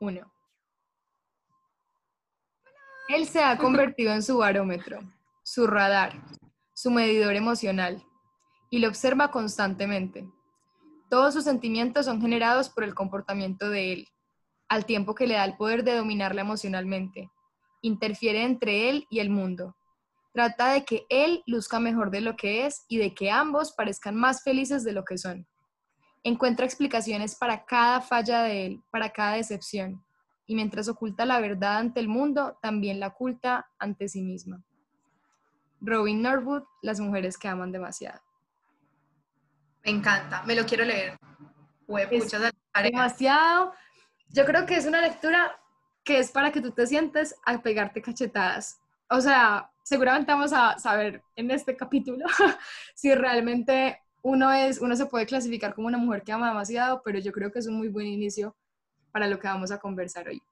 1. Él se ha convertido en su barómetro, su radar, su medidor emocional, y lo observa constantemente. Todos sus sentimientos son generados por el comportamiento de él, al tiempo que le da el poder de dominarla emocionalmente. Interfiere entre él y el mundo. Trata de que él luzca mejor de lo que es y de que ambos parezcan más felices de lo que son. Encuentra explicaciones para cada falla de él, para cada decepción, y mientras oculta la verdad ante el mundo, también la oculta ante sí misma. Robin Norwood, Las mujeres que aman demasiado. Me encanta, me lo quiero leer. demasiado. Yo creo que es una lectura que es para que tú te sientes a pegarte cachetadas. O sea, seguramente vamos a saber en este capítulo si realmente uno es, uno se puede clasificar como una mujer que ama demasiado, pero yo creo que es un muy buen inicio para lo que vamos a conversar hoy.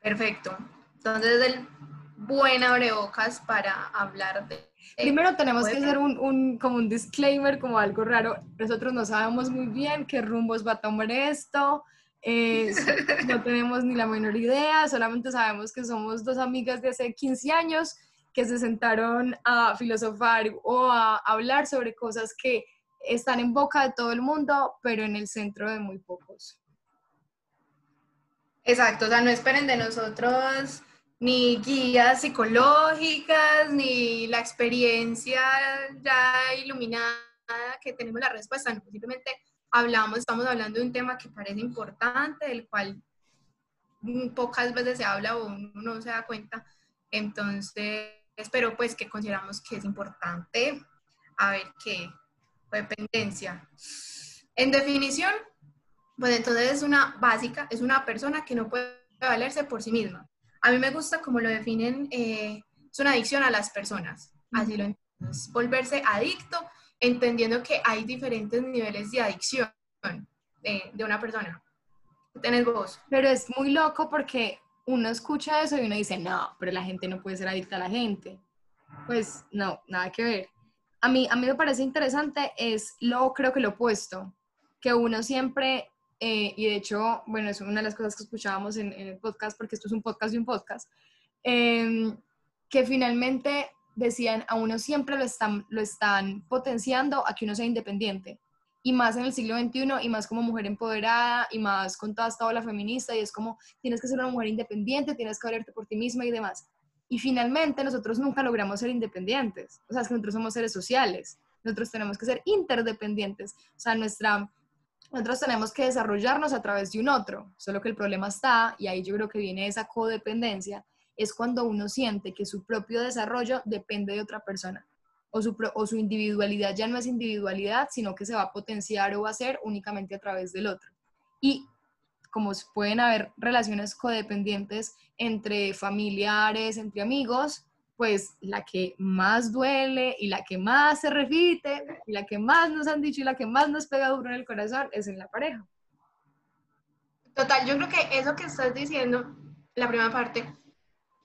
Perfecto. Entonces, el buen abrebocas para hablar de... Primero tenemos que hacer un, un, como un disclaimer, como algo raro. Nosotros no sabemos muy bien qué rumbos va a tomar esto. no tenemos ni la menor idea, solamente sabemos que somos dos amigas de hace 15 años que se sentaron a filosofar o a hablar sobre cosas que están en boca de todo el mundo, pero en el centro de muy pocos. Exacto, o sea, no esperen de nosotros ni guías psicológicas, ni la experiencia ya iluminada que tenemos la respuesta, no, simplemente hablamos, estamos hablando de un tema que parece importante, del cual pocas veces se habla o uno no se da cuenta, entonces pero pues que consideramos que es importante. A ver qué, dependencia. En definición, pues entonces es una básica, es una persona que no puede valerse por sí misma. A mí me gusta como lo definen, eh, es una adicción a las personas, así lo entiendo. volverse adicto, entendiendo que hay diferentes niveles de adicción de, de una persona. Tenés vos. Pero es muy loco porque uno escucha eso y uno dice, no, pero la gente no puede ser adicta a la gente. Pues no, nada que ver. A mí, a mí me parece interesante, es lo, creo que lo opuesto, que uno siempre, eh, y de hecho, bueno, es una de las cosas que escuchábamos en, el podcast, porque esto es un podcast y un podcast, em, que finalmente decían, a uno siempre lo están, lo están potenciando a que uno sea independiente y más en el siglo XXI y más como mujer empoderada y más con toda esta ola feminista y es como tienes que ser una mujer independiente, tienes que valerte por ti misma y demás. Y finalmente nosotros nunca logramos ser independientes, o sea, es que nosotros somos seres sociales, nosotros tenemos que ser interdependientes, o sea, nuestra, nosotros tenemos que desarrollarnos a través de un otro, solo que el problema está, y ahí yo creo que viene esa codependencia, es cuando uno siente que su propio desarrollo depende de otra persona o su, o su individualidad ya no es individualidad, sino que se va a potenciar o va a ser únicamente a través del otro. Y como pueden haber relaciones codependientes entre familiares, entre amigos, pues la que más duele y la que más se repite y la que más nos han dicho y la que más nos pega duro en el corazón es en la pareja. Total, yo creo que eso que estás diciendo, la primera parte,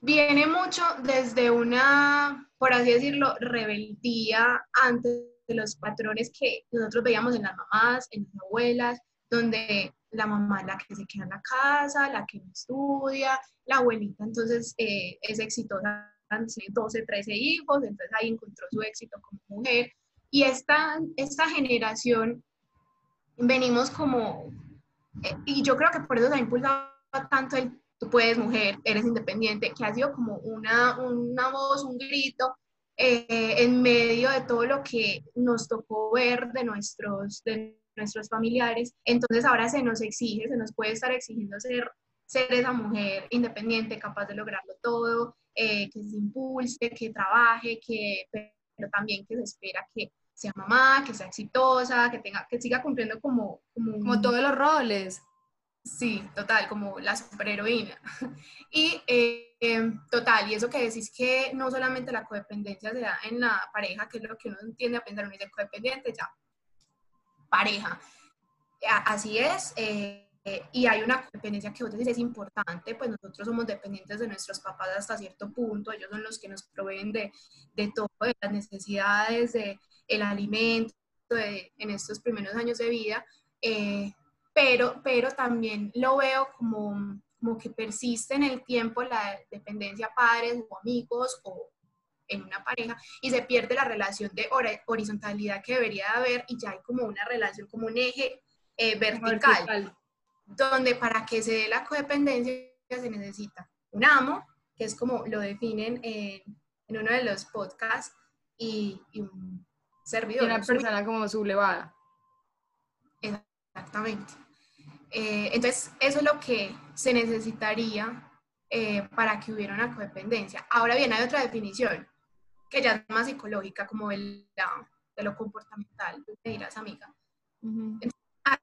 viene mucho desde una por así decirlo, rebeldía ante los patrones que nosotros veíamos en las mamás, en las abuelas, donde la mamá es la que se queda en la casa, la que no estudia, la abuelita entonces eh, es exitosa, 12, 13 hijos, entonces ahí encontró su éxito como mujer. Y esta, esta generación venimos como, eh, y yo creo que por eso se ha impulsado tanto el tú puedes, mujer, eres independiente, que ha sido como una, una voz, un grito eh, en medio de todo lo que nos tocó ver de nuestros, de nuestros familiares. Entonces ahora se nos exige, se nos puede estar exigiendo ser, ser esa mujer independiente, capaz de lograrlo todo, eh, que se impulse, que trabaje, que, pero también que se espera que sea mamá, que sea exitosa, que, tenga, que siga cumpliendo como, como, como todos los roles. Sí, total, como la superheroína. Y eh, em, total, y eso que decís que no solamente la codependencia se da en la pareja, que es lo que uno entiende a pensar, uno dice codependiente, ya, pareja. Así es, eh, y hay una codependencia que vos decís es importante, pues nosotros somos dependientes de nuestros papás hasta cierto punto, ellos son los que nos proveen de, de todo, de las necesidades, de el alimento, en estos primeros años de vida. Eh, pero, pero también lo veo como, como que persiste en el tiempo la dependencia padres o amigos o en una pareja y se pierde la relación de horizontalidad que debería haber y ya hay como una relación, como un eje eh, vertical, donde para que se dé la codependencia se necesita un amo, que es como lo definen en, en uno de los podcasts, y, y un servidor. Una persona como sublevada. Exactamente. Eh, entonces, eso es lo que se necesitaría eh, para que hubiera una codependencia. Ahora bien, hay otra definición, que ya es más psicológica, como el, de lo comportamental, te dirás, amiga.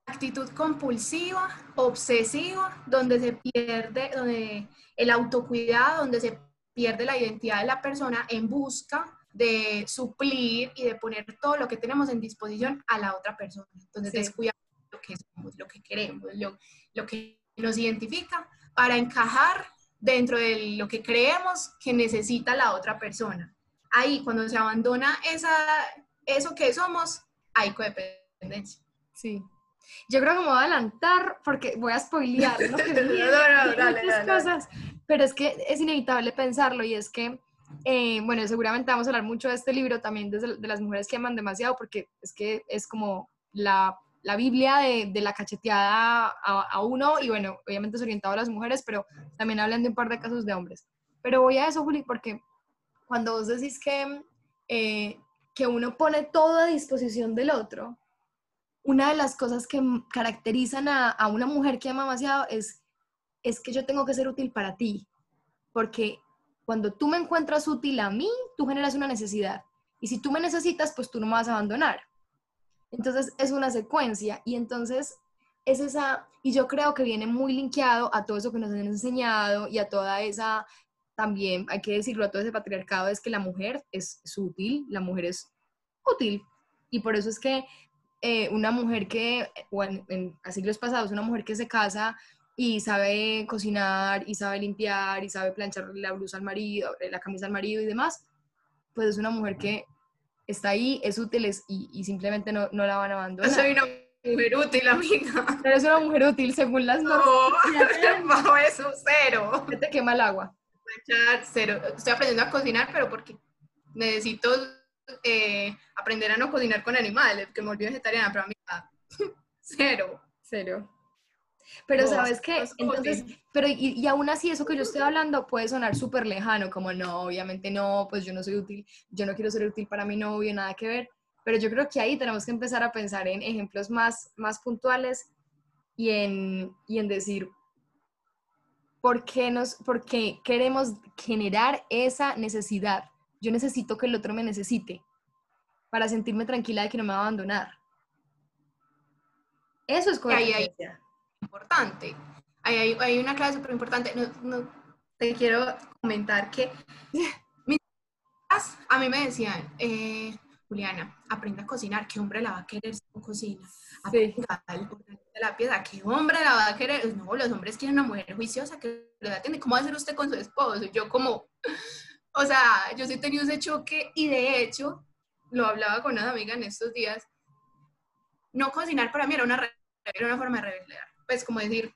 actitud compulsiva, obsesiva, donde se pierde, donde el autocuidado, donde se pierde la identidad de la persona en busca de suplir y de poner todo lo que tenemos en disposición a la otra persona. Entonces, descuidar lo que somos, lo que queremos, lo, lo que nos identifica para encajar dentro de lo que creemos que necesita la otra persona. Ahí, cuando se abandona esa, eso que somos, hay codependencia. Sí. Yo creo que me voy a adelantar porque voy a spoilear ¿no? cosas, pero es que es inevitable pensarlo y es que eh, bueno, seguramente vamos a hablar mucho de este libro también de, de las mujeres que aman demasiado, porque es que es como la, la Biblia de, de, la cacheteada a, uno, y bueno, obviamente es orientado a las mujeres, pero también hablan de un par de casos de hombres. Pero voy a eso, Juli, porque cuando vos decís que, eh, que uno pone todo a disposición del otro, una de las cosas que caracterizan a, a una mujer que ama demasiado es, es que yo tengo que ser útil para ti, porque cuando tú me encuentras útil a mí, tú generas una necesidad. Y si tú me necesitas, pues tú no me vas a abandonar. Entonces es una secuencia y entonces es esa, y yo creo que viene muy linkeado a todo eso que nos han enseñado y a toda esa, también hay que decirlo, a todo ese patriarcado, es que la mujer es, útil, la mujer es útil. Y por eso es que eh, una mujer que, o en, en siglos pasados, una mujer que se casa y sabe cocinar y sabe limpiar y sabe planchar la blusa al marido, la camisa al marido y demás, pues es una mujer que está ahí, es útil y, y, simplemente no, no, la van a abandonar. Yo soy una mujer útil, amiga. Pero es una mujer útil según las normas. No, no eso, cero. ¿Qué te quema el agua? Cero. Estoy aprendiendo a cocinar, pero porque necesito eh, aprender a no cocinar con animales, que me volví vegetariana, pero amiga, cero. Cero. Pero sabes qué, entonces, pero y, y, aún así eso que yo estoy hablando puede sonar súper lejano, como no, obviamente no, pues yo no soy útil, yo no quiero ser útil para mi novio, nada que ver, pero yo creo que ahí tenemos que empezar a pensar en ejemplos más, más puntuales y en, y en decir, ¿por qué, nos, ¿por qué queremos generar esa necesidad? Yo necesito que el otro me necesite para sentirme tranquila de que no me va a abandonar. Eso es coherencia importante. Hay, hay, una clase súper importante. No, no, te quiero comentar que mis a mí me decían, eh, Juliana, aprenda a cocinar, ¿qué hombre la va a querer si no cocina? Aprenda la pieza, ¿qué hombre la va a querer? No, los hombres quieren una mujer juiciosa que le atiende. ¿Cómo va a hacer usted con su esposo? yo como, o sea, yo sí tenía ese choque y de hecho, lo hablaba con una amiga en estos días, no cocinar para mí era una, era una forma de rebeliar pues como decir,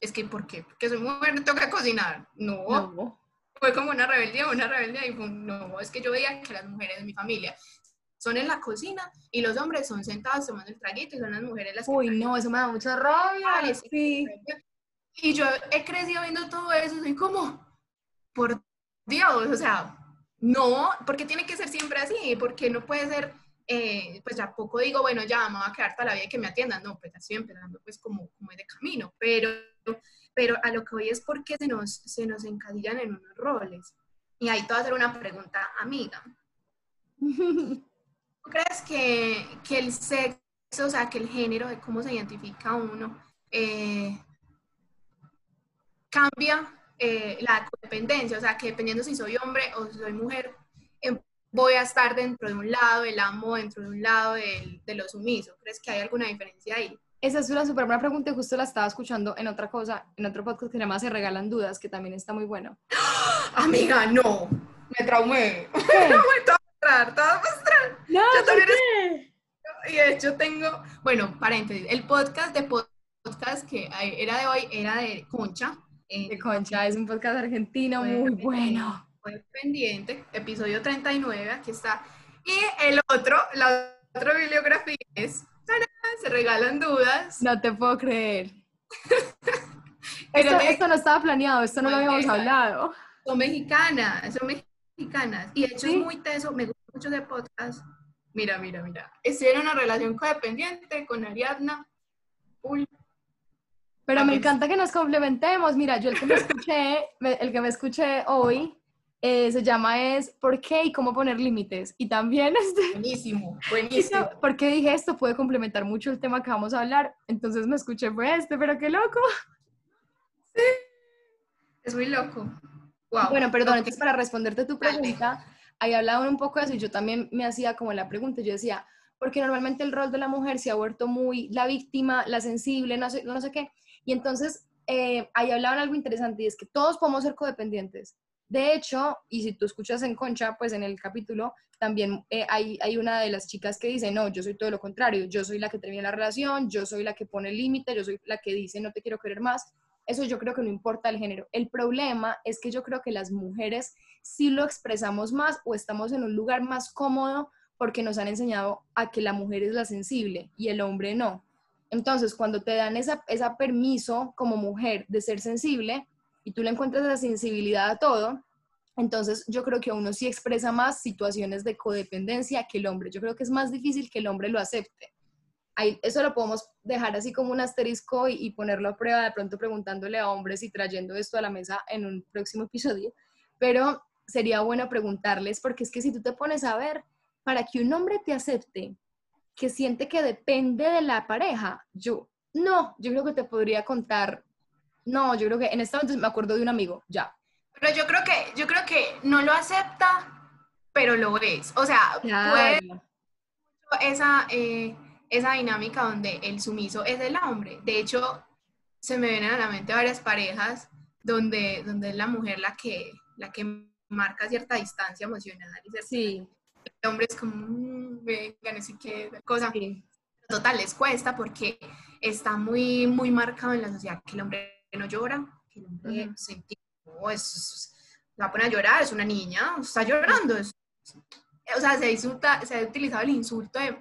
es que ¿por qué? Porque soy mujer, me toca cocinar. No. Fue como una rebeldía, una rebeldía y fue, no, es que yo veía que las mujeres de mi familia son en la cocina y los hombres son sentados tomando el traguito y son las mujeres las que... Uy, no, eso me da mucha rabia. sí. Y yo he crecido viendo todo eso, soy como, por Dios, o sea, no, porque tiene que ser siempre así, porque no puede ser eh, pues ya poco digo, bueno, ya me voy a quedar toda la vida y que me atiendan, no, pues estoy empezando pues como, como de camino, pero, pero a lo que voy es porque se nos, se nos encadillan en unos roles. Y ahí te voy a hacer una pregunta, amiga. ¿Tú crees que, que el sexo, o sea, que el género de cómo se identifica uno, eh, cambia eh, la codependencia? O sea, que dependiendo si soy hombre o si soy mujer, voy a estar dentro de un lado del amo, dentro de un lado de, de lo sumiso. ¿Crees que hay alguna diferencia ahí? Esa es una súper buena pregunta y justo la estaba escuchando en otra cosa, en otro podcast que se llama Se Regalan Dudas, que también está muy bueno. Amiga, no, me traumé. ¿Qué? me voy a mostrar, te voy a mostrar. No, Yo también qué? Y de hecho tengo, bueno, paréntesis, el podcast de podcast que era de hoy era de Concha. de Concha, es un podcast argentino muy bueno. Muy pendiente, episodio 39, aquí está. Y el otro, la otra bibliografía es, se regalan dudas. No te puedo creer. esto, esto, no estaba planeado, esto no lo habíamos hablado. Son mexicanas, son mexicanas. Y de hecho es muy teso, me gusta mucho ese podcast. Mira, mira, mira. Esta era una relación codependiente con Ariadna. Pero me encanta que nos complementemos. Mira, yo el que me escuché, el que me escuché hoy, eh, se llama es ¿Por qué y cómo poner límites? Y también este... Buenísimo, buenísimo. Porque dije esto puede complementar mucho el tema que vamos a hablar. Entonces me escuché fue este, pero qué loco. Sí, es muy loco. Bueno, perdón, entonces para responderte tu pregunta, ahí hablaban un poco de eso y yo también me hacía como la pregunta, yo decía, porque normalmente el rol de la mujer se ha vuelto muy la víctima, la sensible, no sé, no sé qué. Y entonces eh, ahí hablaban algo interesante y es que todos podemos ser codependientes. De hecho, y si tú escuchas en Concha, pues en el capítulo también eh, hay, una de las chicas que dice, no, yo soy todo lo contrario, yo soy la que termina la relación, yo soy la que pone el límite, yo soy la que dice, no te quiero querer más. Eso yo creo que no importa el género. El problema es que yo creo que las mujeres sí lo expresamos más o estamos en un lugar más cómodo porque nos han enseñado a que la mujer es la sensible y el hombre no. Entonces, cuando te dan esa, esa permiso como mujer de ser sensible y tú le encuentras esa sensibilidad a todo, entonces yo creo que uno sí expresa más situaciones de codependencia que el hombre. Yo creo que es más difícil que el hombre lo acepte. Ahí, eso lo podemos dejar así como un asterisco y, y, ponerlo a prueba de pronto preguntándole a hombres y trayendo esto a la mesa en un próximo episodio. Pero sería bueno preguntarles, porque es que si tú te pones a ver, para que un hombre te acepte, que siente que depende de la pareja, yo, no, yo creo que te podría contar, no, yo creo que en este momento me acuerdo de un amigo, ya. Pero yo creo que, yo creo que no lo acepta, pero lo es. O sea, puede esa, eh, esa dinámica donde el sumiso es el hombre. De hecho, se me vienen a la mente varias parejas donde, donde es la mujer la que, la que marca cierta distancia emocional. Y sí el hombre es como, mm, venga, no qué cosa. Total, les cuesta porque está muy, muy marcado en la sociedad que el hombre no llora, que el hombre se es, va a poner a llorar, es una niña, está llorando. o sea, se, insulta, se ha utilizado el insulto de,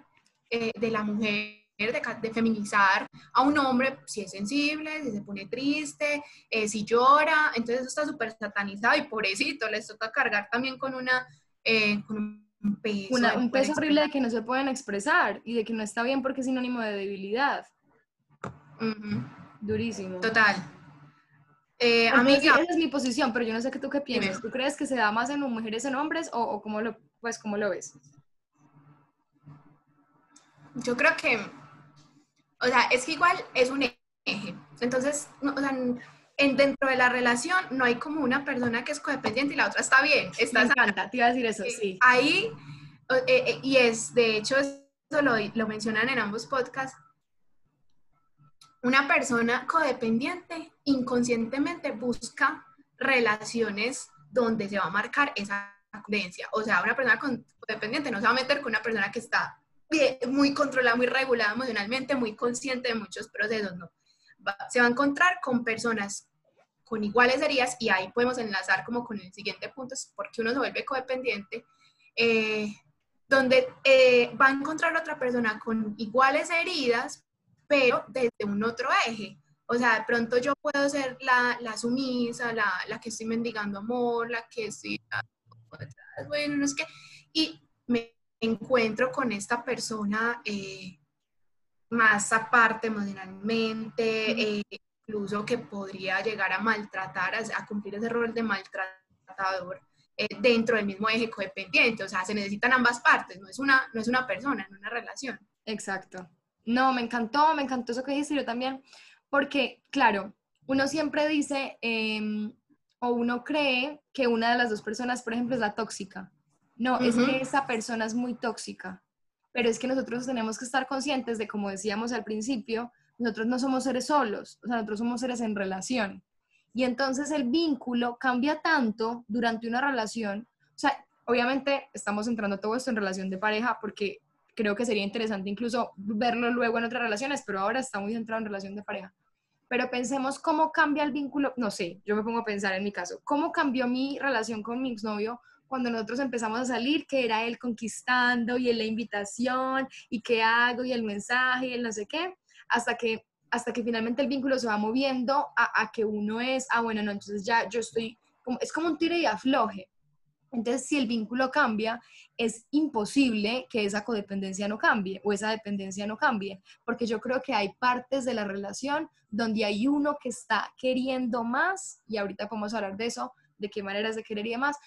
eh, de la mujer de, de, feminizar a un hombre si es sensible, si se pone triste, eh, si llora, entonces eso está súper satanizado y pobrecito, les toca cargar también con una, eh, con un peso. un peso horrible de que no se pueden expresar y de que no está bien porque es sinónimo de debilidad. Durísimo. Total. Eh, esa es mi posición, pero yo no sé qué tú qué piensas. ¿Tú crees que se da más en mujeres en hombres o, o cómo, lo, pues, cómo lo ves? Yo creo que, o sea, es que igual es un eje. Entonces, o sea, en, dentro de la relación no hay como una persona que es codependiente y la otra está bien. Está Me encanta, te iba a decir eso, sí. Ahí, eh, eh, y es, de hecho, eso lo, lo mencionan en ambos podcasts, una persona codependiente inconscientemente busca relaciones donde se va a marcar esa codependencia. O sea, una persona codependiente no se va a meter con una persona que está muy controlada, muy regulada emocionalmente, muy consciente de muchos procesos, no se va a encontrar con personas con iguales heridas y ahí podemos enlazar como con el siguiente punto, es porque uno se vuelve codependiente, eh, donde eh, va a encontrar otra persona con iguales heridas, pero desde un otro eje. O sea, de pronto yo puedo ser la, la sumisa, la, la, que estoy mendigando amor, la que estoy, bueno, no es que, y me encuentro con esta persona eh, más aparte emocionalmente, eh, incluso que podría llegar a maltratar, a, cumplir ese rol de maltratador eh, dentro del mismo eje codependiente. O sea, se necesitan ambas partes, no es una, no es una persona, no una relación. Exacto. No, me encantó, me encantó eso que dijiste yo también, porque, claro, uno siempre dice em, o uno cree que una de las dos personas, por ejemplo, es la tóxica. No, es que esa persona es muy tóxica pero es que nosotros tenemos que estar conscientes de, como decíamos al principio, nosotros no somos seres solos, o sea, nosotros somos seres en relación. Y entonces el vínculo cambia tanto durante una relación, o sea, obviamente estamos entrando todo esto en relación de pareja porque creo que sería interesante incluso verlo luego en otras relaciones, pero ahora está muy centrado en relación de pareja. Pero pensemos cómo cambia el vínculo, no sé, yo me pongo a pensar en mi caso, cómo cambió mi relación con mi exnovio cuando nosotros empezamos a salir, que era él conquistando y él la invitación y qué hago y el mensaje y el no sé qué, hasta que, hasta que finalmente el vínculo se va moviendo a, a que uno es, ah, bueno, no, entonces ya yo estoy, es como un tire y afloje. Entonces, si el vínculo cambia, es imposible que esa codependencia no cambie o esa dependencia no cambie, porque yo creo que hay partes de la relación donde hay uno que está queriendo más, y ahorita podemos hablar de eso, de qué maneras de querería más,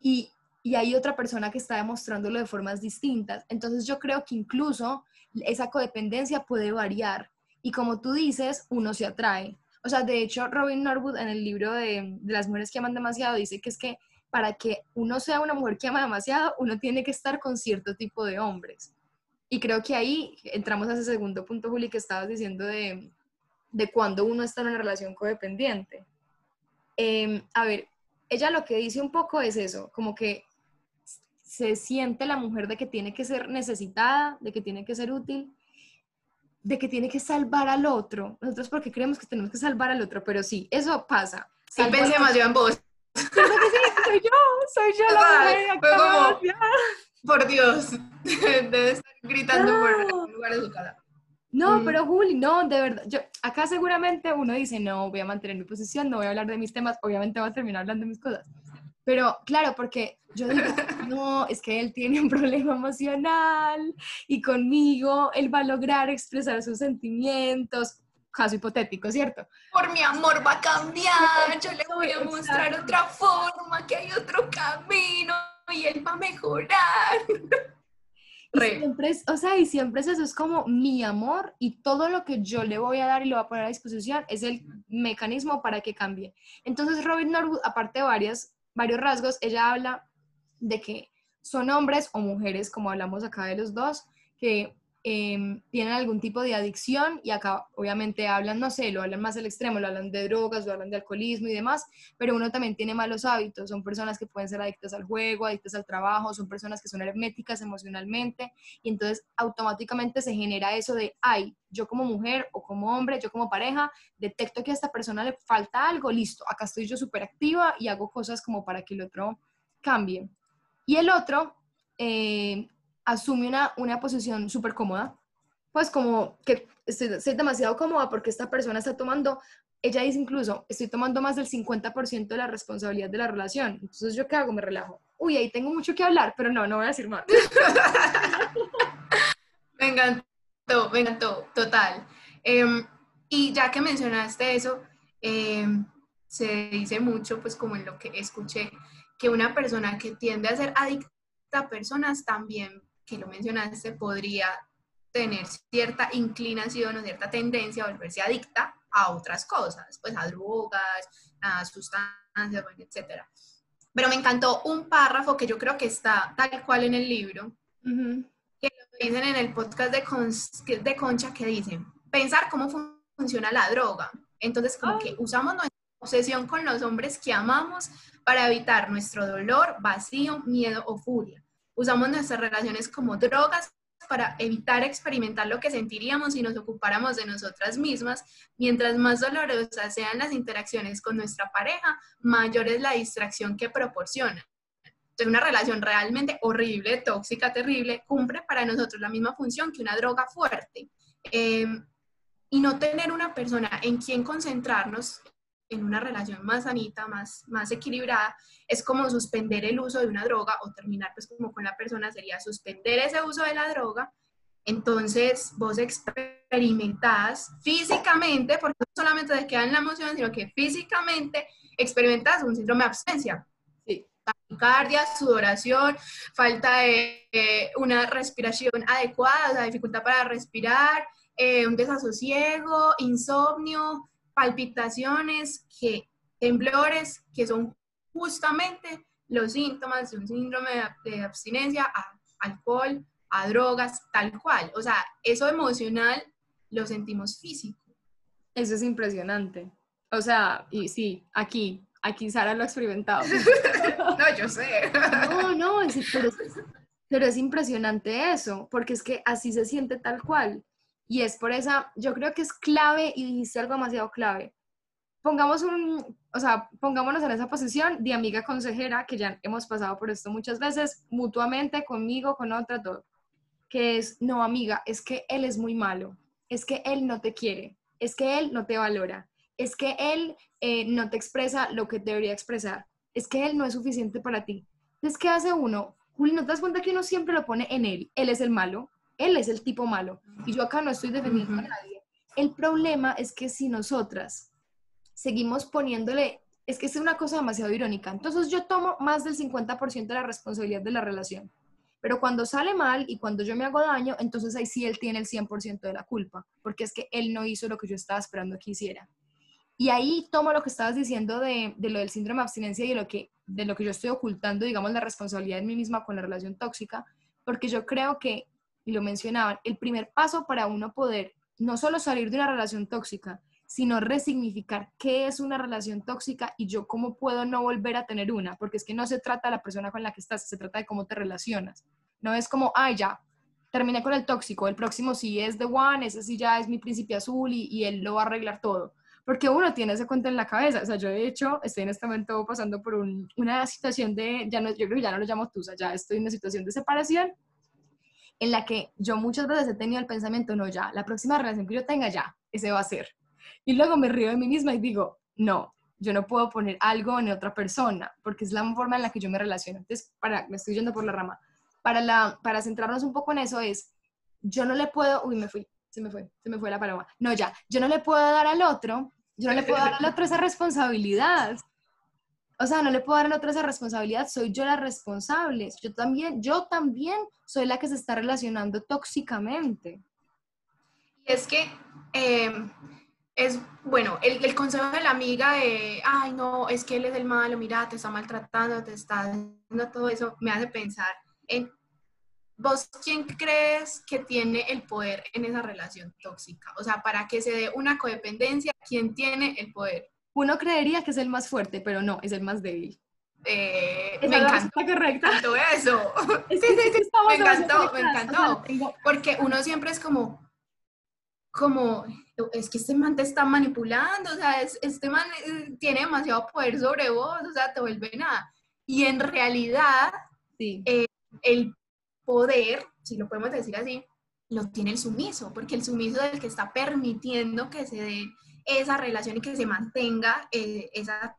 y, y hay otra persona que está demostrándolo de formas distintas. Entonces, yo creo que incluso esa codependencia puede variar, y como tú dices, uno se atrae. O sea, de hecho, Robin Norwood en el libro de, de las mujeres que aman demasiado dice que es que para que uno sea una mujer que ama demasiado, uno tiene que estar con cierto tipo de hombres. Y creo que ahí entramos a ese segundo punto, Juli, que estabas diciendo de, de cuando uno está en una relación codependiente. Em, a ver, ella lo que dice un poco es eso, como que se siente la mujer de que tiene que ser necesitada, de que tiene que ser útil, de que tiene que salvar al otro. Nosotros porque creemos que tenemos que salvar al otro, pero sí, eso pasa. Sí, pensé demasiado en vos. ¿Cierto que sí? Soy yo, soy yo la mujer. Fue como, por Dios, debe estar gritando no. por el lugar de su. No, mm. pero Juli, no, de verdad, yo, acá seguramente uno dice, no, voy a mantener mi posición, no voy a hablar de mis temas, obviamente voy a terminar hablando de mis cosas. Pero claro, porque yo digo, no, es que él tiene un problema emocional y conmigo él va a lograr expresar sus sentimientos, caso hipotético, ¿cierto? Por mi amor va a cambiar, yo le voy a mostrar otra forma, que hay otro camino y él va a mejorar. Y siempre es, o sea, y siempre es eso, es como mi amor y todo lo que yo le voy a dar y lo voy a poner a disposición es el mecanismo para que cambie. Entonces, Robin Norwood, aparte de varias, varios rasgos, ella habla de que son hombres o mujeres, como hablamos acá de los dos, que eh, tienen algún tipo de adicción y acá obviamente hablan, no sé, lo hablan más al extremo, lo hablan de drogas, lo hablan de alcoholismo y demás, pero uno también tiene malos hábitos, son personas que pueden ser adictas al juego, adictas al trabajo, son personas que son herméticas emocionalmente y entonces automáticamente se genera eso de, ay, yo como mujer o como hombre, yo como pareja, detecto que a esta persona le falta algo, listo, acá estoy yo súper activa y hago cosas como para que el otro cambie. Y el otro, eh, asume una, una posición súper cómoda, pues como que estoy, demasiado cómoda porque esta persona está tomando, ella dice incluso, estoy tomando más del 50% de la responsabilidad de la relación. Entonces, ¿yo qué hago? Me relajo. Uy, ahí tengo mucho que hablar, pero no, no voy a decir más. me encantó, me encantó, total. Em, y ya que mencionaste eso, em, se dice mucho, pues como en lo que escuché, que una persona que tiende a ser adicta a personas también que lo mencionaste, podría tener cierta inclinación o cierta tendencia a volverse adicta a otras cosas, pues a drogas, a sustancias, etc. Pero me encantó un párrafo que yo creo que está tal cual en el libro, que lo dicen en el podcast de, de Concha, que dicen, pensar cómo funciona la droga. Entonces, como que usamos nuestra obsesión con los hombres que amamos para evitar nuestro dolor, vacío, miedo o furia usamos nuestras relaciones como drogas para evitar experimentar lo que sentiríamos si nos ocupáramos de nosotras mismas. Mientras más dolorosas sean las interacciones con nuestra pareja, mayor es la distracción que proporciona. Entonces, una relación realmente horrible, tóxica, terrible, cumple para nosotros la misma función que una droga fuerte. Em, y no tener una persona en quien concentrarnos en una relación más sanita, más, más equilibrada, es como suspender el uso de una droga o terminar pues como con la persona sería suspender ese uso de la droga. Entonces vos experimentás físicamente, porque no solamente te queda en la emoción, sino que físicamente experimentas un síndrome de absencia. Sí. Taquicardia, sudoración, falta de una respiración adecuada, o sea, dificultad para respirar, eh, un desasosiego, insomnio, palpitaciones, que, temblores, que son justamente los síntomas de un síndrome de, abstinencia a alcohol, a drogas, tal cual. O sea, eso emocional lo sentimos físico. Eso es impresionante. O sea, y sí, aquí, aquí Sara lo ha experimentado. no, yo sé. No, no, es, Pero es impresionante eso, porque es que así se siente tal cual. Y es por esa, yo creo que es clave y dijiste algo demasiado clave. Pongamos un, o sea, pongámonos en esa posición de amiga consejera, que ya hemos pasado por esto muchas veces, mutuamente, conmigo, con otra, todo. Que es, no, amiga, es que él es muy malo, es que él no te quiere, es que él no te valora, es que él eh, no te expresa lo que debería expresar, es que él no es suficiente para ti. Entonces, ¿qué hace uno? Juli, ¿no te das cuenta que uno siempre lo pone en él? Él es el malo, él es el tipo malo. Y yo acá no estoy defendiendo a nadie. El problema es que si nosotras seguimos poniéndole, es que es una cosa demasiado irónica. Entonces yo tomo más del 50% de la responsabilidad de la relación. Pero cuando sale mal y cuando yo me hago daño, entonces ahí sí él tiene el 100% de la culpa, porque es que él no hizo lo que yo estaba esperando que hiciera. Y ahí tomo lo que estabas diciendo de, de, lo del síndrome de abstinencia y de lo, que, de lo que yo estoy ocultando, digamos, la responsabilidad en mí misma con la relación tóxica, porque yo creo que, y lo mencionaban, el primer paso para uno poder no solo salir de una relación tóxica, sino resignificar qué es una relación tóxica y yo cómo puedo no volver a tener una, porque es que no se trata de la persona con la que estás, se trata de cómo te relacionas. No es como, ay, ya, terminé con el tóxico, el próximo sí es The One, ese sí ya es mi príncipe azul y, y él lo va a arreglar todo porque uno tiene ese cuento en la cabeza. O sea, yo de hecho estoy en este momento pasando por una situación de, ya no, yo creo que ya no lo llamo tusa, ya estoy en una situación de separación en la que yo muchas veces he tenido el pensamiento, no, ya, la próxima relación que yo tenga, ya, ese va a ser. Y luego me río de mí misma y digo, no, yo no puedo poner algo en otra persona, porque es la forma en la que yo me relaciono. Entonces, para, me estoy yendo por la rama. Para, la, para centrarnos un poco en eso es, yo no le puedo, uy, me fui, se me fue, se me fue la paloma. No, ya, yo no le puedo dar al otro yo no le puedo dar al otro esa responsabilidad. O sea, no le puedo dar al otro esa responsabilidad, soy yo la responsable. Yo también, yo también soy la que se está relacionando tóxicamente. Y es que em, es, bueno, el, el, consejo de la amiga de, ay, no, es que él es el malo, mira, te está maltratando, te está haciendo todo eso, me hace pensar en ¿Vos quién crees que tiene el poder en esa relación tóxica? O sea, para que se dé una codependencia, ¿quién tiene el poder? Uno creería que es el más fuerte, pero no, es el más débil. Eh, me encantó, correcta. encantó eso. sí, sí, sí, me encantó, me encantó. Porque uno siempre es como, como, es que este man te está manipulando, o sea, este man eh, tiene demasiado poder sobre vos, o sea, te vuelve nada. Y en realidad, sí. eh, el poder, si lo podemos decir así, lo tiene el sumiso, porque el sumiso es el que está permitiendo que se dé esa relación y que se mantenga eh, esa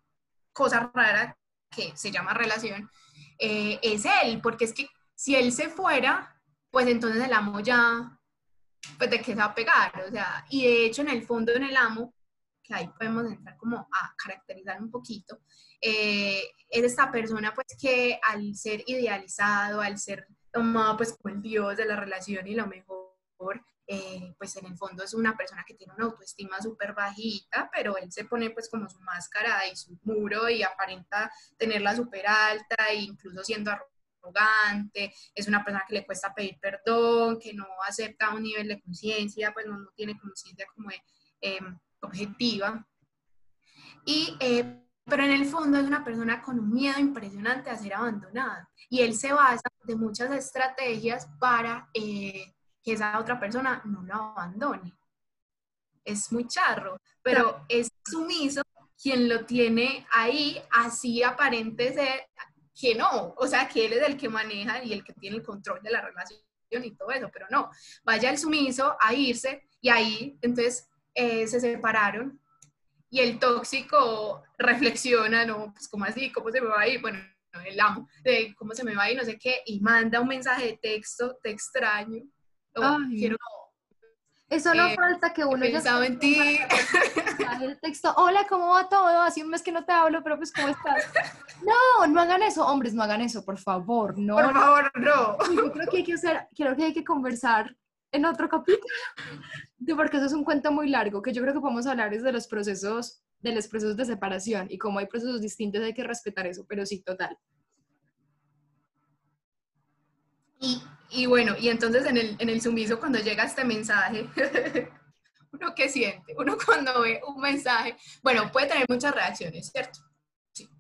cosa rara que se llama relación, eh, es él, porque es que si él se fuera, pues entonces el amo ya, pues de qué se va a pegar, o sea, y de hecho en el fondo en el amo, que ahí podemos entrar como a caracterizar un poquito, eh, es esta persona pues que al ser idealizado, al ser tomado pues como el dios de la relación y lo mejor, eh, pues en el fondo es una persona que tiene una autoestima súper bajita, pero él se pone pues como su máscara y su muro y aparenta tenerla súper alta e incluso siendo arrogante, es una persona que le cuesta pedir perdón, que no acepta un nivel de conciencia, pues no, no, tiene conciencia como eh, objetiva. Y eh, pero en el fondo es una persona con un miedo impresionante a ser abandonada. Y él se basa de muchas estrategias para eh, que esa otra persona no lo abandone. Es muy charro, pero es sumiso quien lo tiene ahí, así aparente ser que no, o sea, que él es el que maneja y el que tiene el control de la relación y todo eso, pero no, vaya el sumiso a irse y ahí entonces eh, se separaron y el tóxico reflexiona, ¿no? Pues como así, ¿cómo se me va a ir? Bueno, el amo, de cómo se me va a ir, no sé qué, y manda un mensaje de texto, te extraño, quiero... Eso no eh, falta que uno ya en ti. El texto, hola, ¿cómo va todo? Así un mes que no te hablo, pero pues, ¿cómo estás? No, no hagan eso, hombres, no hagan eso, por favor, no. Por favor, no. Yo creo que hay que hacer, creo que hay que conversar en otro capítulo, porque eso es un cuento muy largo, que yo creo que podemos hablar es de los procesos, de los procesos de separación y como hay procesos distintos hay que respetar eso, pero sí, total. Y, y bueno, y entonces en el, en el sumiso cuando llega este mensaje, uno qué siente, uno cuando ve un mensaje, bueno, puede tener muchas reacciones, ¿cierto?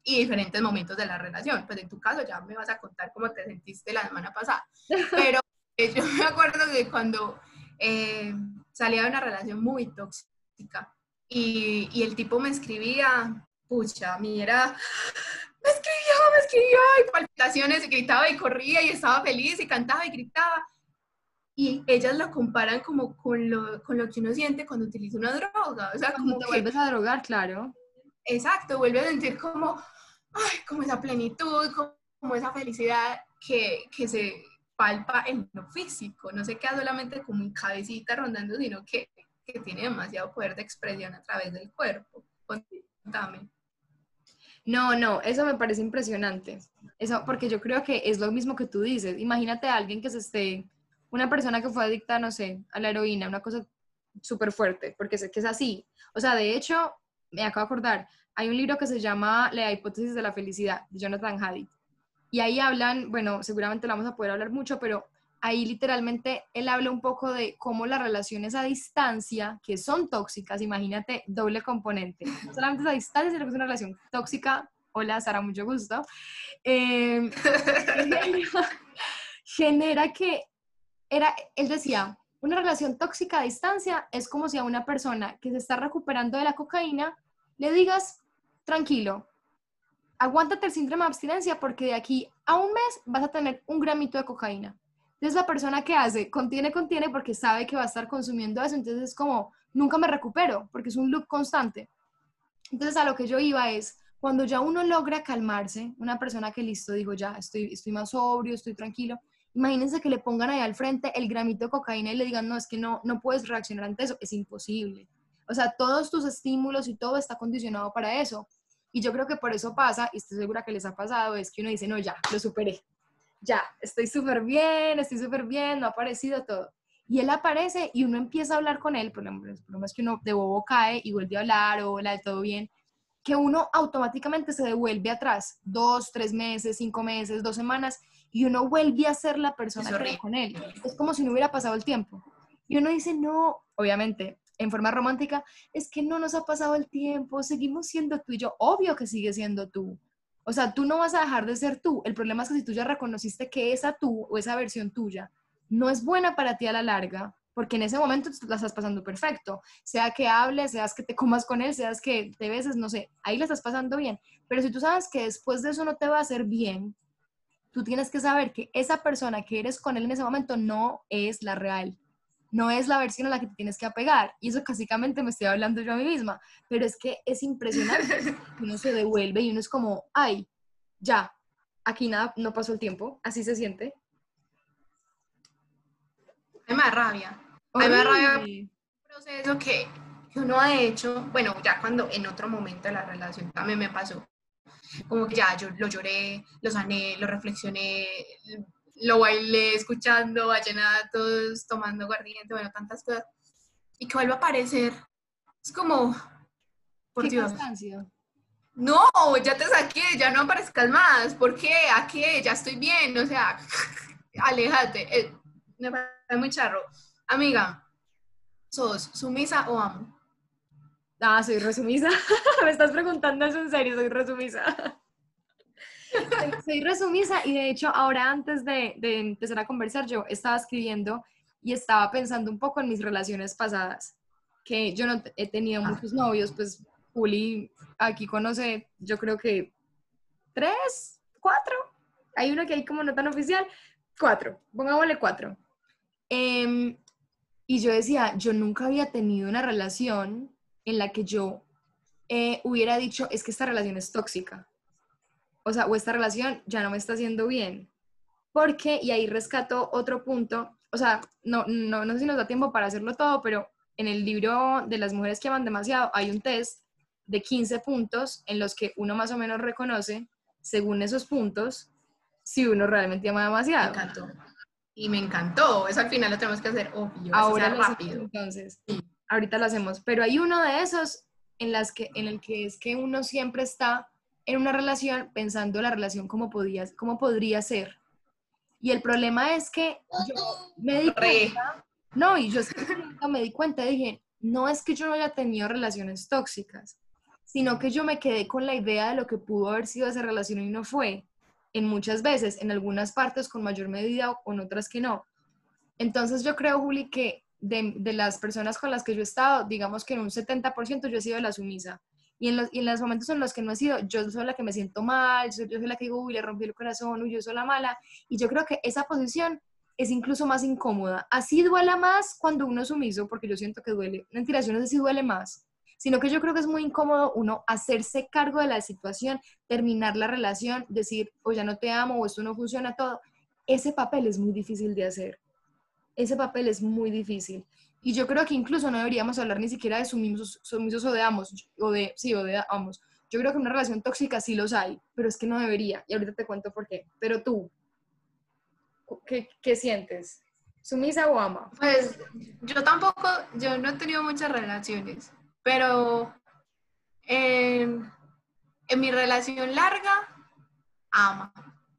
y diferentes momentos de la relación. Pues en tu caso ya me vas a contar cómo te sentiste la semana pasada. Pero eh, yo me acuerdo que cuando eh, salía de una relación muy tóxica y, y, el tipo me escribía, pucha, a mí era, me escribió, me escribió, y palpitaciones, y gritaba y corría y estaba feliz y cantaba y gritaba. Y ellas lo comparan como con lo, con lo que uno siente cuando utiliza una droga. O sea, como te vuelves a drogar, claro. Exacto, vuelve a sentir como, ay, como esa plenitud, como, esa felicidad que, que se palpa en lo físico, no se queda solamente como en cabecita rondando, sino que, que tiene demasiado poder de expresión a través del cuerpo. Contame. No, no, eso me parece impresionante. Eso, porque yo creo que es lo mismo que tú dices. Imagínate a alguien que se esté, una persona que fue adicta, no sé, a la heroína, una cosa súper fuerte, porque sé que es así. O sea, de hecho, me acabo de acordar, hay un libro que se llama La hipótesis de la felicidad, de Jonathan Haidt. Y ahí hablan, bueno, seguramente lo vamos a poder hablar mucho, pero ahí literalmente él habla un poco de cómo las relaciones a distancia, que son tóxicas, imagínate, doble componente, no solamente es a distancia, sino que una relación tóxica, hola Sara, mucho gusto, eh, genera, que, era, él decía, una relación tóxica a distancia es como si a una persona que se está recuperando de la cocaína le digas, tranquilo, aguántate el síndrome de abstinencia porque de aquí a un mes vas a tener un gramito de cocaína. Entonces la persona que hace, contiene, contiene porque sabe que va a estar consumiendo eso, entonces es como, nunca me recupero porque es un loop constante. Entonces a lo que yo iba es, cuando ya uno logra calmarse, una persona que listo, digo, ya estoy, estoy más sobrio, estoy tranquilo, imagínense que le pongan ahí al frente el gramito de cocaína y le digan, no, es que no, no puedes reaccionar ante eso, es imposible. O sea, todos tus estímulos y todo está condicionado para eso. Y yo creo que por eso pasa, y estoy segura que les ha pasado, es que uno dice, no, ya, lo superé. Ya, estoy súper bien, estoy súper bien, no ha aparecido todo. Y él aparece y uno empieza a hablar con él, por lo menos que uno de bobo cae y vuelve a hablar o la de todo bien, que uno automáticamente se devuelve atrás, dos, tres meses, cinco meses, dos semanas, y uno vuelve a ser la persona que era con él. Es como si no hubiera pasado el tiempo. Y uno dice, no, obviamente, en forma romántica, es que no nos ha pasado el tiempo, seguimos siendo tú y yo, obvio que sigue siendo tú. O sea, tú no vas a dejar de ser tú. El problema es que si tú ya reconociste que esa tú o esa versión tuya no es buena para ti a la larga, porque en ese momento tú la estás pasando perfecto. Sea que hables, seas que te comas con él, seas que te beses, no sé, ahí la estás pasando bien. Pero si tú sabes que después de eso no te va a hacer bien, tú tienes que saber que esa persona que eres con él en ese momento no es la real no es la versión a la que te tienes que apegar. Y eso básicamente me estoy hablando yo a mí misma. Pero es que es impresionante. Uno se devuelve y uno es como, ay, ya, aquí nada, no pasó el tiempo. Así se siente. me da rabia. me da rabia un proceso que, que uno ha hecho, bueno, ya cuando en otro momento de la relación también me pasó. Como que ya yo lo lloré, lo sané, lo reflexioné, lo bailé escuchando vallenatos, tomando aguardiente, bueno, tantas cosas. Y que vuelva a aparecer. Es como, por Dios. No, ya te saqué, ya no aparezcas más. ¿Por qué? ¿A qué? Ya estoy bien. O sea, aléjate. Eh, me parece muy charro. Amiga, ¿sos sumisa o amo? Ah, soy resumisa. me estás preguntando eso en serio, soy resumisa soy resumisa y de hecho ahora antes de, de, empezar a conversar yo estaba escribiendo y estaba pensando un poco en mis relaciones pasadas, que yo no he tenido ah. muchos novios, pues Juli aquí conoce yo creo que tres, cuatro, hay uno que hay como no tan oficial, cuatro, pongámosle cuatro. Em, y yo decía, yo nunca había tenido una relación en la que yo eh, hubiera dicho, es que esta relación es tóxica o sea, o esta relación ya no me está haciendo bien. Porque, y ahí rescato otro punto, o sea, no, no, no sé si nos da tiempo para hacerlo todo, pero en el libro de las mujeres que aman demasiado hay un test de 15 puntos en los que uno más o menos reconoce, según esos puntos, si uno realmente ama demasiado. Me encantó. Y me encantó. Eso al final lo tenemos que hacer obvio. Ahora rápido. Entonces, ahorita lo hacemos. Pero hay uno de esos en, las que, en el que es que uno siempre está en una relación pensando la relación como, podía, como podría ser. Y el problema es que yo me di cuenta, no, y yo me di cuenta, dije, no es que yo no haya tenido relaciones tóxicas, sino que yo me quedé con la idea de lo que pudo haber sido esa relación y no fue, en muchas veces, en algunas partes con mayor medida o en otras que no. Entonces yo creo, Juli, que de, de las personas con las que yo he estado, digamos que en un 70% yo he sido la sumisa. Y en, los, y en los momentos en los que no he sido, yo soy la que me siento mal, yo, yo soy la que digo, uy, le rompí el corazón, uy, yo soy la mala. Y yo creo que esa posición es incluso más incómoda. Así duela más cuando uno es sumiso, porque yo siento que duele. Mentira, yo no sé si duele más, sino que yo creo que es muy incómodo uno hacerse cargo de la situación, terminar la relación, decir, o ya no te amo, o esto no funciona todo. Ese papel es muy difícil de hacer. Ese papel es muy difícil. Y yo creo que incluso no deberíamos hablar ni siquiera de sumisos, sumisos o de amos, o de, sí, o de amos. Yo creo que una relación tóxica sí los hay, pero es que no debería. Y ahorita te cuento por qué. Pero tú, ¿qué, qué sientes? ¿Sumisa o ama? Pues yo tampoco, yo no he tenido muchas relaciones, pero en, en mi relación larga, ama.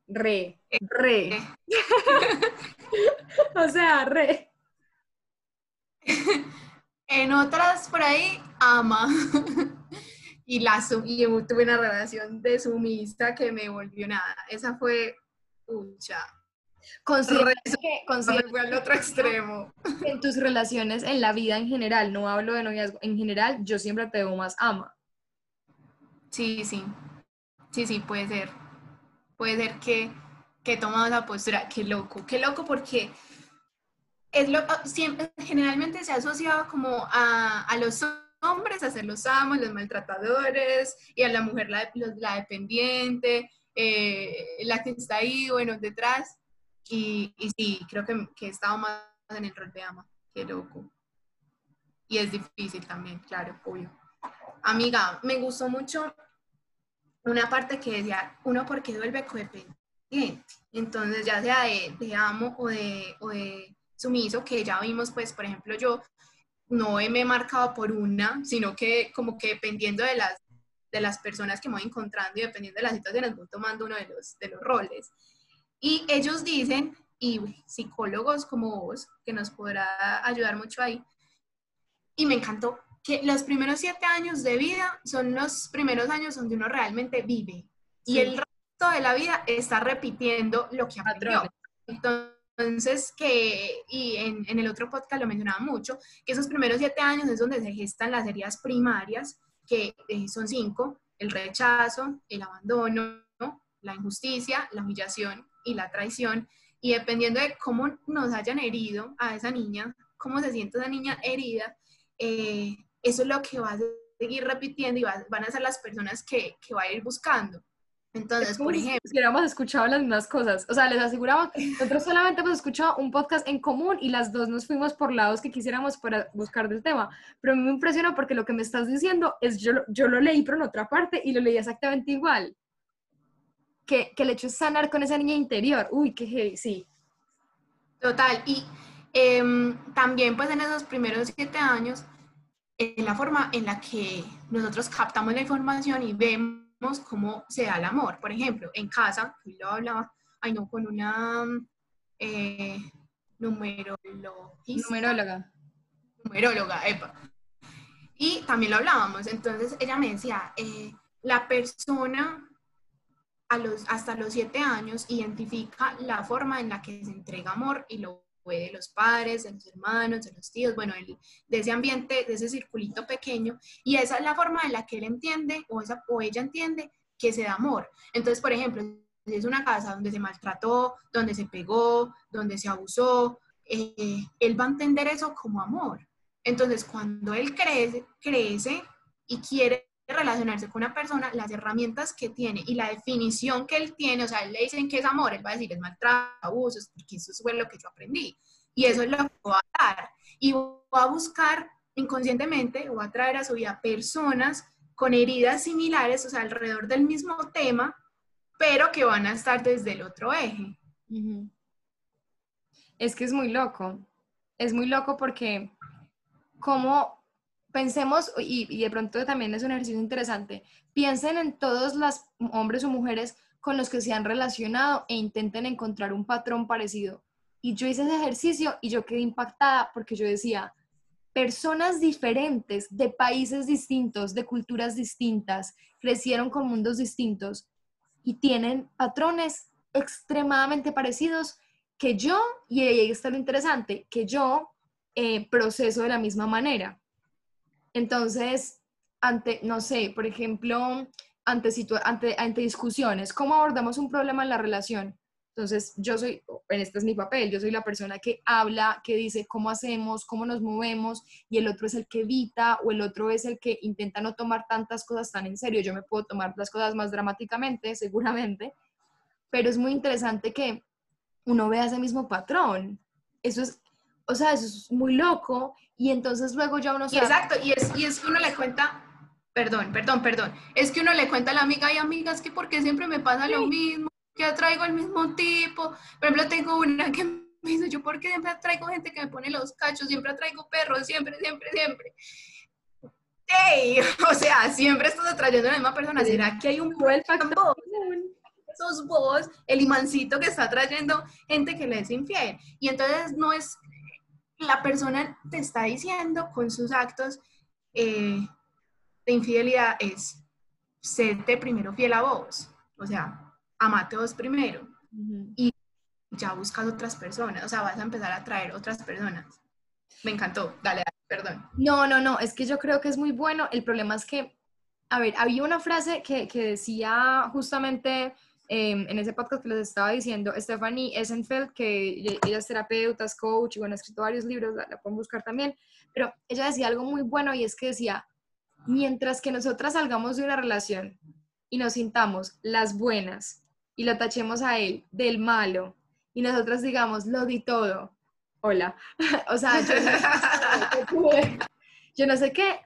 Re, re. o sea, re. en otras por ahí, ama. y, la, y tuve una relación de sumista que me volvió nada. Esa fue, pucha, Considero que, considero fue al otro extremo. En tus relaciones, en la vida en general, no hablo de noviazgo, en general, yo siempre te veo más ama. Sí, sí. Sí, sí, puede ser. Puede ser que, que he tomado esa postura. Qué loco, qué loco porque es lo, siempre, generalmente se ha asociado como a, a los hombres a ser los amos, los maltratadores, y a la mujer la, la dependiente, eh, la que está ahí, bueno, detrás. Y, y sí, creo que, que, he estado más en el rol de ama. Qué loco. Y es difícil también, claro, obvio. Amiga, me gustó mucho una parte que decía, uno porque vuelve codependiente. Entonces, ya sea de, de amo o de, o de sumiso, que ya vimos, pues, por ejemplo, yo no me he marcado por una, sino que como que dependiendo de las, de las personas que me voy encontrando y dependiendo de las situaciones, voy tomando uno de los, de los roles. Y ellos dicen, y psicólogos como vos, que nos podrá ayudar mucho ahí, y me encantó, que los primeros siete años de vida son los primeros años donde uno realmente vive. Y el resto de la vida está repitiendo lo que aprendió. Entonces, que, y en, en, el otro podcast lo mencionaba mucho, que esos primeros siete años es donde se gestan las heridas primarias, que eh, son cinco, el rechazo, el abandono, la injusticia, la humillación y la traición. Y dependiendo de cómo nos hayan herido a esa niña, cómo se siente esa niña herida, eh, eso es lo que va a seguir repitiendo y va, van a ser las personas que, que va a ir buscando. Entonces, por ejemplo... Si hubiéramos escuchado las mismas cosas. O sea, les aseguramos, nosotros solamente hemos escuchado un podcast en común y las dos nos fuimos por lados que quisiéramos para buscar del tema. Pero a mí me impresiona porque lo que me estás diciendo es, yo, yo lo leí pero en otra parte y lo leí exactamente igual que, que el hecho es sanar con esa niña interior. Uy, qué heavy, sí. Total, y eh, también pues en esos primeros siete años, en la forma en la que nosotros captamos la información y vemos cómo se da el amor. Por ejemplo, en casa, lo hablaba, ay no, con una eh, numeróloga. Numeróloga, epa. Y también lo hablábamos, entonces ella me decía, eh, la persona los, hasta los siete años identifica la forma en la que se entrega amor y lo de los padres, de los hermanos, de los tíos, bueno, de ese ambiente, de ese circulito pequeño, y esa es la forma en la que él entiende o, esa, o ella entiende que se da amor. Entonces, por ejemplo, es una casa donde se maltrató, donde se pegó, donde se abusó, eh, él va a entender eso como amor. Entonces, cuando él crece, crece y quiere relacionarse con una persona, las herramientas que tiene y la definición que él tiene, o sea, él le dicen que es amor, él va a decir es maltrato, abusos, porque eso fue lo que yo aprendí. Y eso es lo que va a dar. Y va a buscar inconscientemente o va a traer a su vida personas con heridas similares, o sea, alrededor del mismo tema, pero que van a estar desde el otro eje. Es que es muy loco. Es muy loco porque como pensemos, y, de pronto también es un ejercicio interesante, piensen en todos los hombres o mujeres con los que se han relacionado e intenten encontrar un patrón parecido. Y yo hice ese ejercicio y yo quedé impactada porque yo decía, personas diferentes, de países distintos, de culturas distintas, crecieron con mundos distintos y tienen patrones extremadamente parecidos que yo, y ahí está lo interesante, que yo eh, proceso de la misma manera. Entonces, ante, no sé, por ejemplo, ante, ante, ante discusiones, ¿cómo abordamos un problema en la relación? Entonces, yo soy, en este es mi papel, yo soy la persona que habla, que dice cómo hacemos, cómo nos movemos, y el otro es el que evita o el otro es el que intenta no tomar tantas cosas tan en serio. Yo me puedo tomar las cosas más dramáticamente, seguramente, pero es muy interesante que uno vea ese mismo patrón. Eso es, o sea, eso es muy loco, y entonces luego ya uno sabe... Exacto, y es, y es que uno le cuenta, perdón, perdón, perdón, es que uno le cuenta a la amiga y amigas que porque siempre me pasa lo mismo ya traigo el mismo tipo. Por ejemplo, tengo una que me dice, yo porque siempre traigo gente que me pone los cachos, siempre traigo perros, siempre, siempre, siempre. ¡Ey! O sea, siempre estás atrayendo a la misma persona. ¿Será que hay un buen factor? Sos vos, el imancito que está trayendo gente que le es infiel. Y entonces no es, la persona te está diciendo con sus actos eh, de infidelidad es, serte primero fiel a vos. O sea, amate vos primero y ya buscas otras personas, o sea, vas a empezar a traer otras personas. Me encantó, dale, perdón. No, no, no, es que yo creo que es muy bueno. El problema es que, a ver, había una frase que, que decía justamente em, en ese podcast que les estaba diciendo, Stephanie Essenfeld, que ella es terapeuta, es coach y bueno, ha escrito varios libros, la, la pueden buscar también, pero ella decía algo muy bueno y es que decía, mientras que nosotras salgamos de una relación y nos sintamos las buenas, y lo tachemos a él del malo y nosotros digamos, lo di todo. Hola. o sea, yo no, sé qué.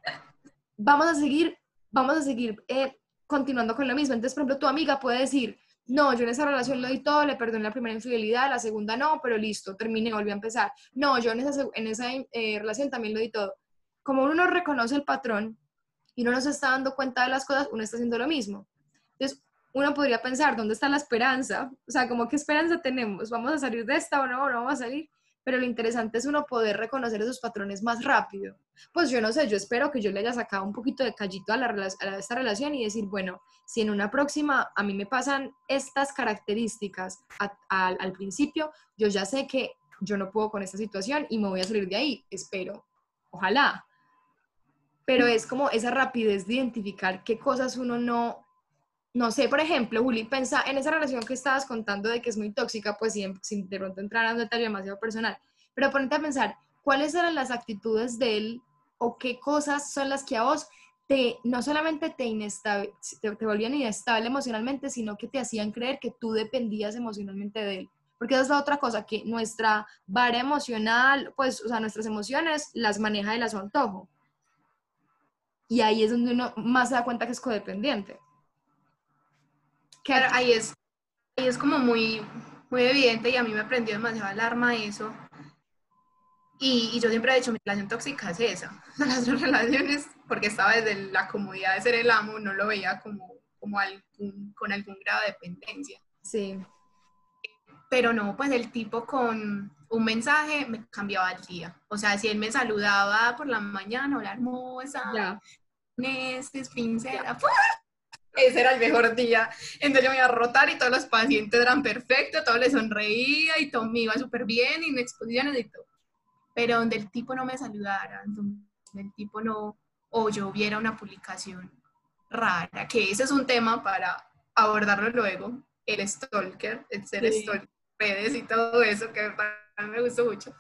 Vamos a seguir, vamos a seguir eh, continuando con lo mismo. Entonces, por ejemplo, tu amiga puede decir, no, yo en esa relación lo di todo, le perdoné la primera infidelidad, la segunda no, pero listo, terminé, volví a empezar. No, yo en esa, en esa eh, relación también lo di todo. Como uno no reconoce el patrón y no nos está dando cuenta de las cosas, uno está haciendo lo mismo. Entonces, uno podría pensar, ¿dónde está la esperanza? O sea, como qué esperanza tenemos? ¿Vamos a salir de esta o no? ¿No vamos a salir? Pero lo interesante es uno poder reconocer esos patrones más rápido. Pues yo no sé, yo espero que yo le haya sacado un poquito de callito a, la, a esta relación y decir, bueno, si en una próxima a mí me pasan estas características al principio, yo ya sé que yo no puedo con esta situación y me voy a salir de ahí, espero, ojalá. Pero es como esa rapidez de identificar qué cosas uno no, no sé, por ejemplo, Juli, pensa en esa relación que estabas contando de que es muy tóxica, pues sin, sin de pronto entrar a un detalle demasiado personal, pero ponete a pensar, ¿cuáles eran las actitudes de él o qué cosas son las que a vos te, no solamente te, inestable, te, te volvían inestable emocionalmente, sino que te hacían creer que tú dependías emocionalmente de él? Porque esa es la otra cosa, que nuestra vara emocional, pues, o sea, nuestras emociones las maneja de su antojo. Y ahí es donde uno más se da cuenta que es codependiente. Claro, ahí es, ahí es como muy, muy evidente y a mí me prendió demasiado alarma eso. Y, y, yo siempre he dicho, mi relación tóxica es esa. Las relaciones, porque estaba desde la comodidad de ser el amo, no lo veía como, como algún, con algún grado de dependencia. Sí. Pero no, pues el tipo con un mensaje me cambiaba el día. O sea, si él me saludaba por la mañana, hola hermosa, ya. Nestes, princesa, ese era el mejor día. Entonces yo me iba a rotar y todos los pacientes eran perfectos, todo le sonreía y todo me iba súper bien y en exposiciones y todo. Pero donde el tipo no me saludara, donde el tipo no, o yo viera una publicación rara, que ese es un tema para abordarlo luego, el stalker, el ser stalker, redes y todo eso, que me gustó mucho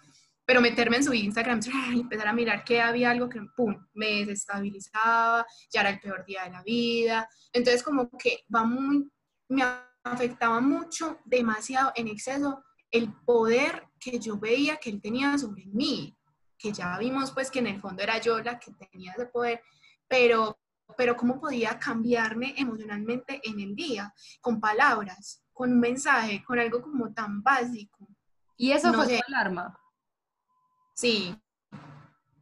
pero meterme en su Instagram y empezar a mirar que había algo que, pum, me desestabilizaba, ya era el peor día de la vida. Entonces, como que va muy, me afectaba mucho, demasiado en exceso, el poder que yo veía que él tenía sobre mí, que ya vimos pues que en el fondo era yo la que tenía ese poder, pero, pero cómo podía cambiarme emocionalmente en el día, con palabras, con un mensaje, con algo como tan básico. Y eso fue su alarma. Sí,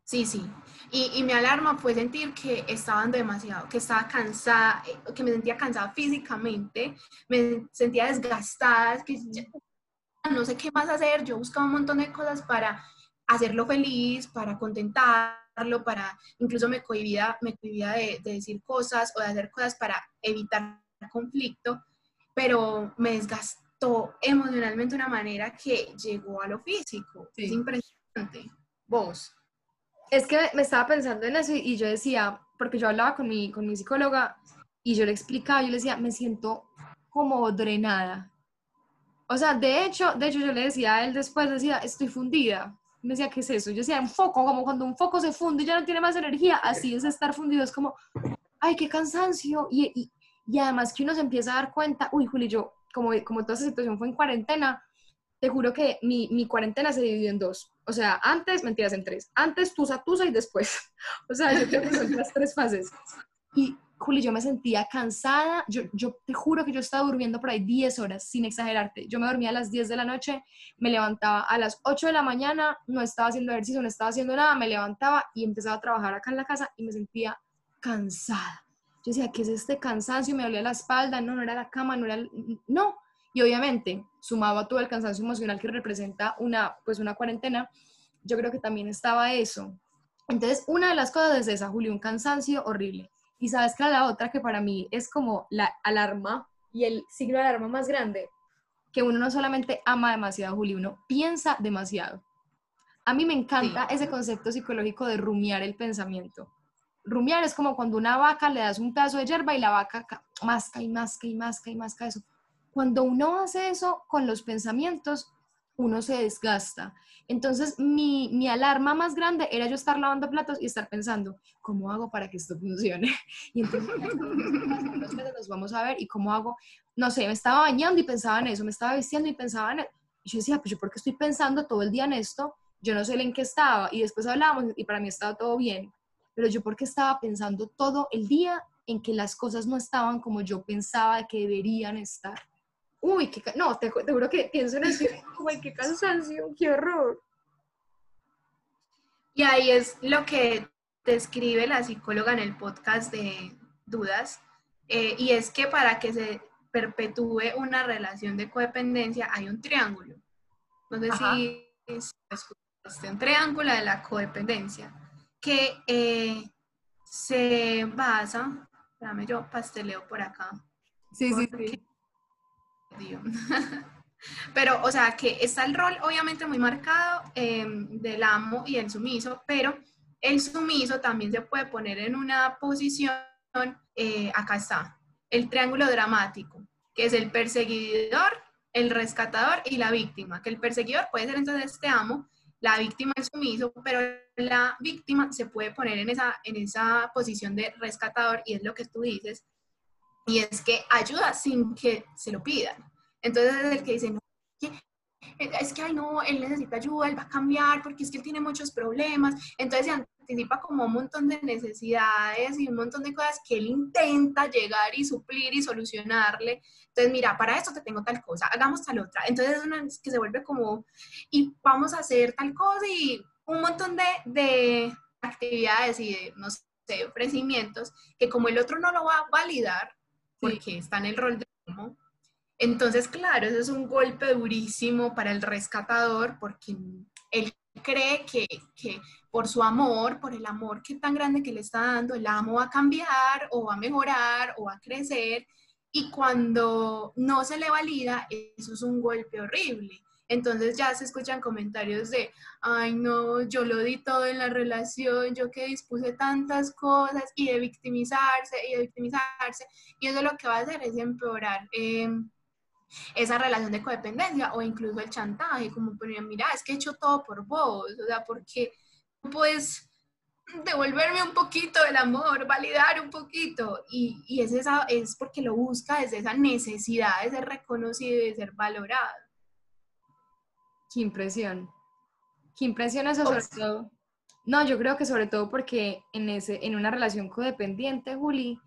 sí, sí. Y, y, mi alarma fue sentir que estaba dando demasiado, que estaba cansada, eh, que me sentía cansada físicamente, me sentía desgastada, que no sé qué más hacer, yo buscaba un montón de cosas para hacerlo feliz, para contentarlo, para incluso me cohibía, me cohibía de, decir cosas o de hacer cosas para evitar conflicto, pero me desgastó emocionalmente de una manera que llegó a lo físico. Es impresionante. Vos. Es que me estaba pensando en eso y yo decía, porque yo hablaba con mi, con mi psicóloga y yo le explicaba, yo le decía, me siento como drenada. O sea, de hecho, de hecho yo le decía a él después, decía, estoy fundida. Me decía, ¿qué es eso? Yo decía, un foco, como cuando un foco se funde y ya no tiene más energía, así es estar fundido, es como, ay, qué cansancio. Y, y, y además que uno se empieza a dar cuenta, uy, Juli, yo, como, como toda esa situación fue en cuarentena, te juro que mi, mi, cuarentena se dividió en dos. O sea, antes, mentiras, en tres. Antes, tusa, tusa y después. O sea, yo creo que son las tres fases. Y, Juli, yo me sentía cansada. Yo, yo te juro que yo estaba durmiendo por ahí 10 horas, sin exagerarte. Yo me dormía a las 10 de la noche, me levantaba a las 8 de la mañana, no estaba haciendo ejercicio, no estaba haciendo nada, me levantaba y empezaba a trabajar acá en la casa y me sentía cansada. Yo decía, ¿qué es este cansancio? Me dolía la espalda, no, no era la cama, no era... No, y obviamente, sumado a todo el cansancio emocional que representa una, pues una cuarentena, yo creo que también estaba eso. Entonces, una de las cosas es esa, Julio, un cansancio horrible. Y sabes que la otra que para mí es como la alarma y el signo de alarma más grande, que uno no solamente ama demasiado, Julio, uno piensa demasiado. A mí me encanta ese concepto psicológico de rumiar el pensamiento. Rumiar es como cuando una vaca le das un pedazo de hierba y la vaca masca y masca y masca y masca eso. Cuando uno hace eso con los pensamientos, uno se desgasta. Entonces, mi, mi, alarma más grande era yo estar lavando platos y estar pensando, ¿cómo hago para que esto funcione? Y entonces, nos vamos a ver y cómo hago, no sé, me estaba bañando y pensaba en eso, me estaba vistiendo y pensaba en eso. Y yo decía, pues yo porque estoy pensando todo el día en esto, yo no sé en qué estaba. Y después hablábamos y para mí estaba todo bien. Pero yo porque estaba pensando todo el día en que las cosas no estaban como yo pensaba que deberían estar uy, qué, no, te, juro que pienso en eso, uy, qué cansancio, qué horror. Y ahí es lo que describe la psicóloga en el podcast de Dudas, eh, y es que para que se perpetúe una relación de codependencia hay un triángulo. No sé si es un triángulo de la codependencia, que eh, se basa, dame yo pasteleo por acá. Sí, sí, sí pero, o sea, que está el rol obviamente muy marcado em, del amo y el sumiso, pero el sumiso también se puede poner en una posición, eh, acá está, el triángulo dramático, que es el perseguidor, el rescatador y la víctima, que el perseguidor puede ser entonces este amo, la víctima el sumiso, pero la víctima se puede poner en esa, en esa posición de rescatador y es lo que tú dices, y es que ayuda sin que se lo pidan. Entonces es el que dice, no, es que, ay, no, él necesita ayuda, él va a cambiar porque es que él tiene muchos problemas. Entonces se anticipa como un montón de necesidades y un montón de cosas que él intenta llegar y suplir y solucionarle. Entonces, mira, para esto te tengo tal cosa, hagamos tal otra. Entonces es una que se vuelve como, y vamos a hacer tal cosa y un montón de, de actividades y de, no sé, ofrecimientos que como el otro no lo va a validar, porque está en el rol de amo. Entonces, claro, eso es un golpe durísimo para el rescatador porque él cree que, que, por su amor, por el amor que tan grande que le está dando, el amo va a cambiar o va a mejorar o va a crecer. Y cuando no se le valida, eso es un golpe horrible. Entonces ya se escuchan comentarios de, ay no, yo lo di todo en la relación, yo que dispuse tantas cosas y de victimizarse y de victimizarse. Y eso lo que va a hacer es empeorar em, esa relación de codependencia o incluso el chantaje, como poner, mira, es que he hecho todo por vos, o sea, porque puedes devolverme un poquito del amor, validar un poquito. Y, y es, esa, es porque lo busca desde esa necesidad de ser reconocido y de ser valorado. Qué impresión. Qué impresión eso sobre todo. No, yo creo que sobre todo porque en, ese, en una relación codependiente, Juli,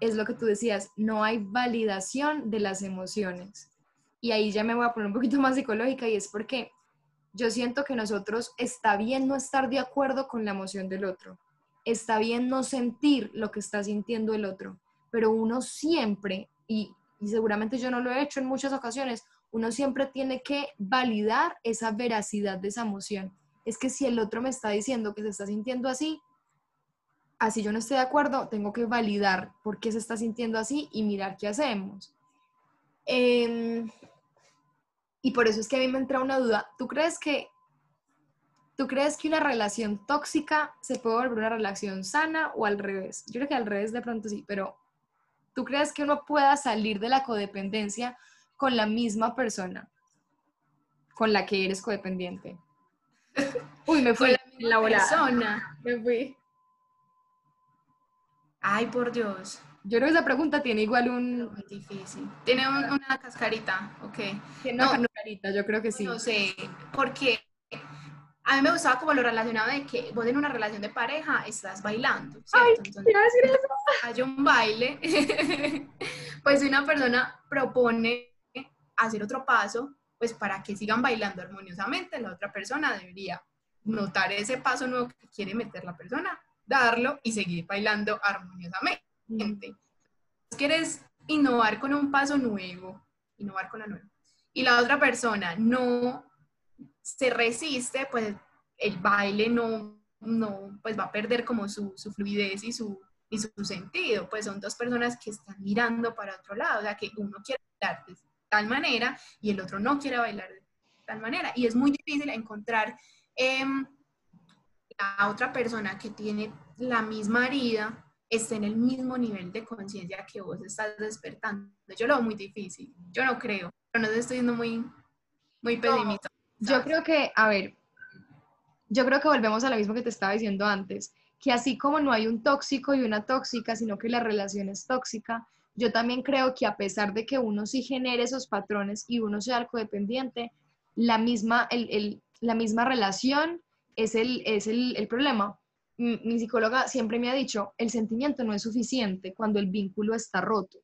es lo que tú decías, no hay validación de las emociones. Y ahí ya me voy a poner un poquito más psicológica y es porque yo siento que nosotros está bien no estar de acuerdo con la emoción del otro, está bien no sentir lo que está sintiendo el otro, pero uno siempre, y, y seguramente yo no lo he hecho en muchas ocasiones, uno siempre tiene que validar esa veracidad de esa emoción. es que si el otro me está diciendo que se está sintiendo así, así yo no estoy de acuerdo, tengo que validar por qué se está sintiendo así y mirar qué hacemos. Em, y por eso es que a mí me entra una duda. ¿Tú crees que ¿Tú crees que una relación tóxica se puede volver una relación sana o al revés? Yo creo que al revés de pronto sí, pero ¿tú crees que uno pueda salir de la codependencia con la misma persona con la que eres codependiente? Uy, me fui la, la persona. Me fui. Ay, por Dios. Yo creo que esa pregunta tiene igual un... Muy difícil. Tiene una cascarita, ok. Tiene una cascarita, yo creo que sí. No sé, porque a mí me gustaba como lo relacionado de que vos en una relación de pareja estás bailando, ¿cierto? Ay, Entonces, hay un baile, pues una persona propone hacer otro paso, pues para que sigan bailando armoniosamente, la otra persona debería notar ese paso nuevo que quiere meter la persona, darlo y seguir bailando armoniosamente. Si quieres innovar con un paso nuevo, innovar con la nueva, y la otra persona no se resiste, pues el baile no, no pues va a perder como su, su fluidez y su, y su sentido, pues son dos personas que están mirando para otro lado, o sea, que uno quiere bailar de tal manera y el otro no quiere bailar de tal manera. Y es muy difícil encontrar eh, la otra persona que tiene la misma herida esté en el mismo nivel de conciencia que vos estás despertando. Yo lo veo muy difícil, yo no creo, pero no estoy siendo muy, muy pesimista. Yo creo que, a ver, yo creo que volvemos a lo mismo que te estaba diciendo antes, que así como no hay un tóxico y una tóxica, sino que la relación es tóxica, yo también creo que a pesar de que uno sí genere esos patrones y uno sea codependiente, la misma, la misma relación es el, es el, el problema. Mi psicóloga siempre me ha dicho, el sentimiento no es suficiente cuando el vínculo está roto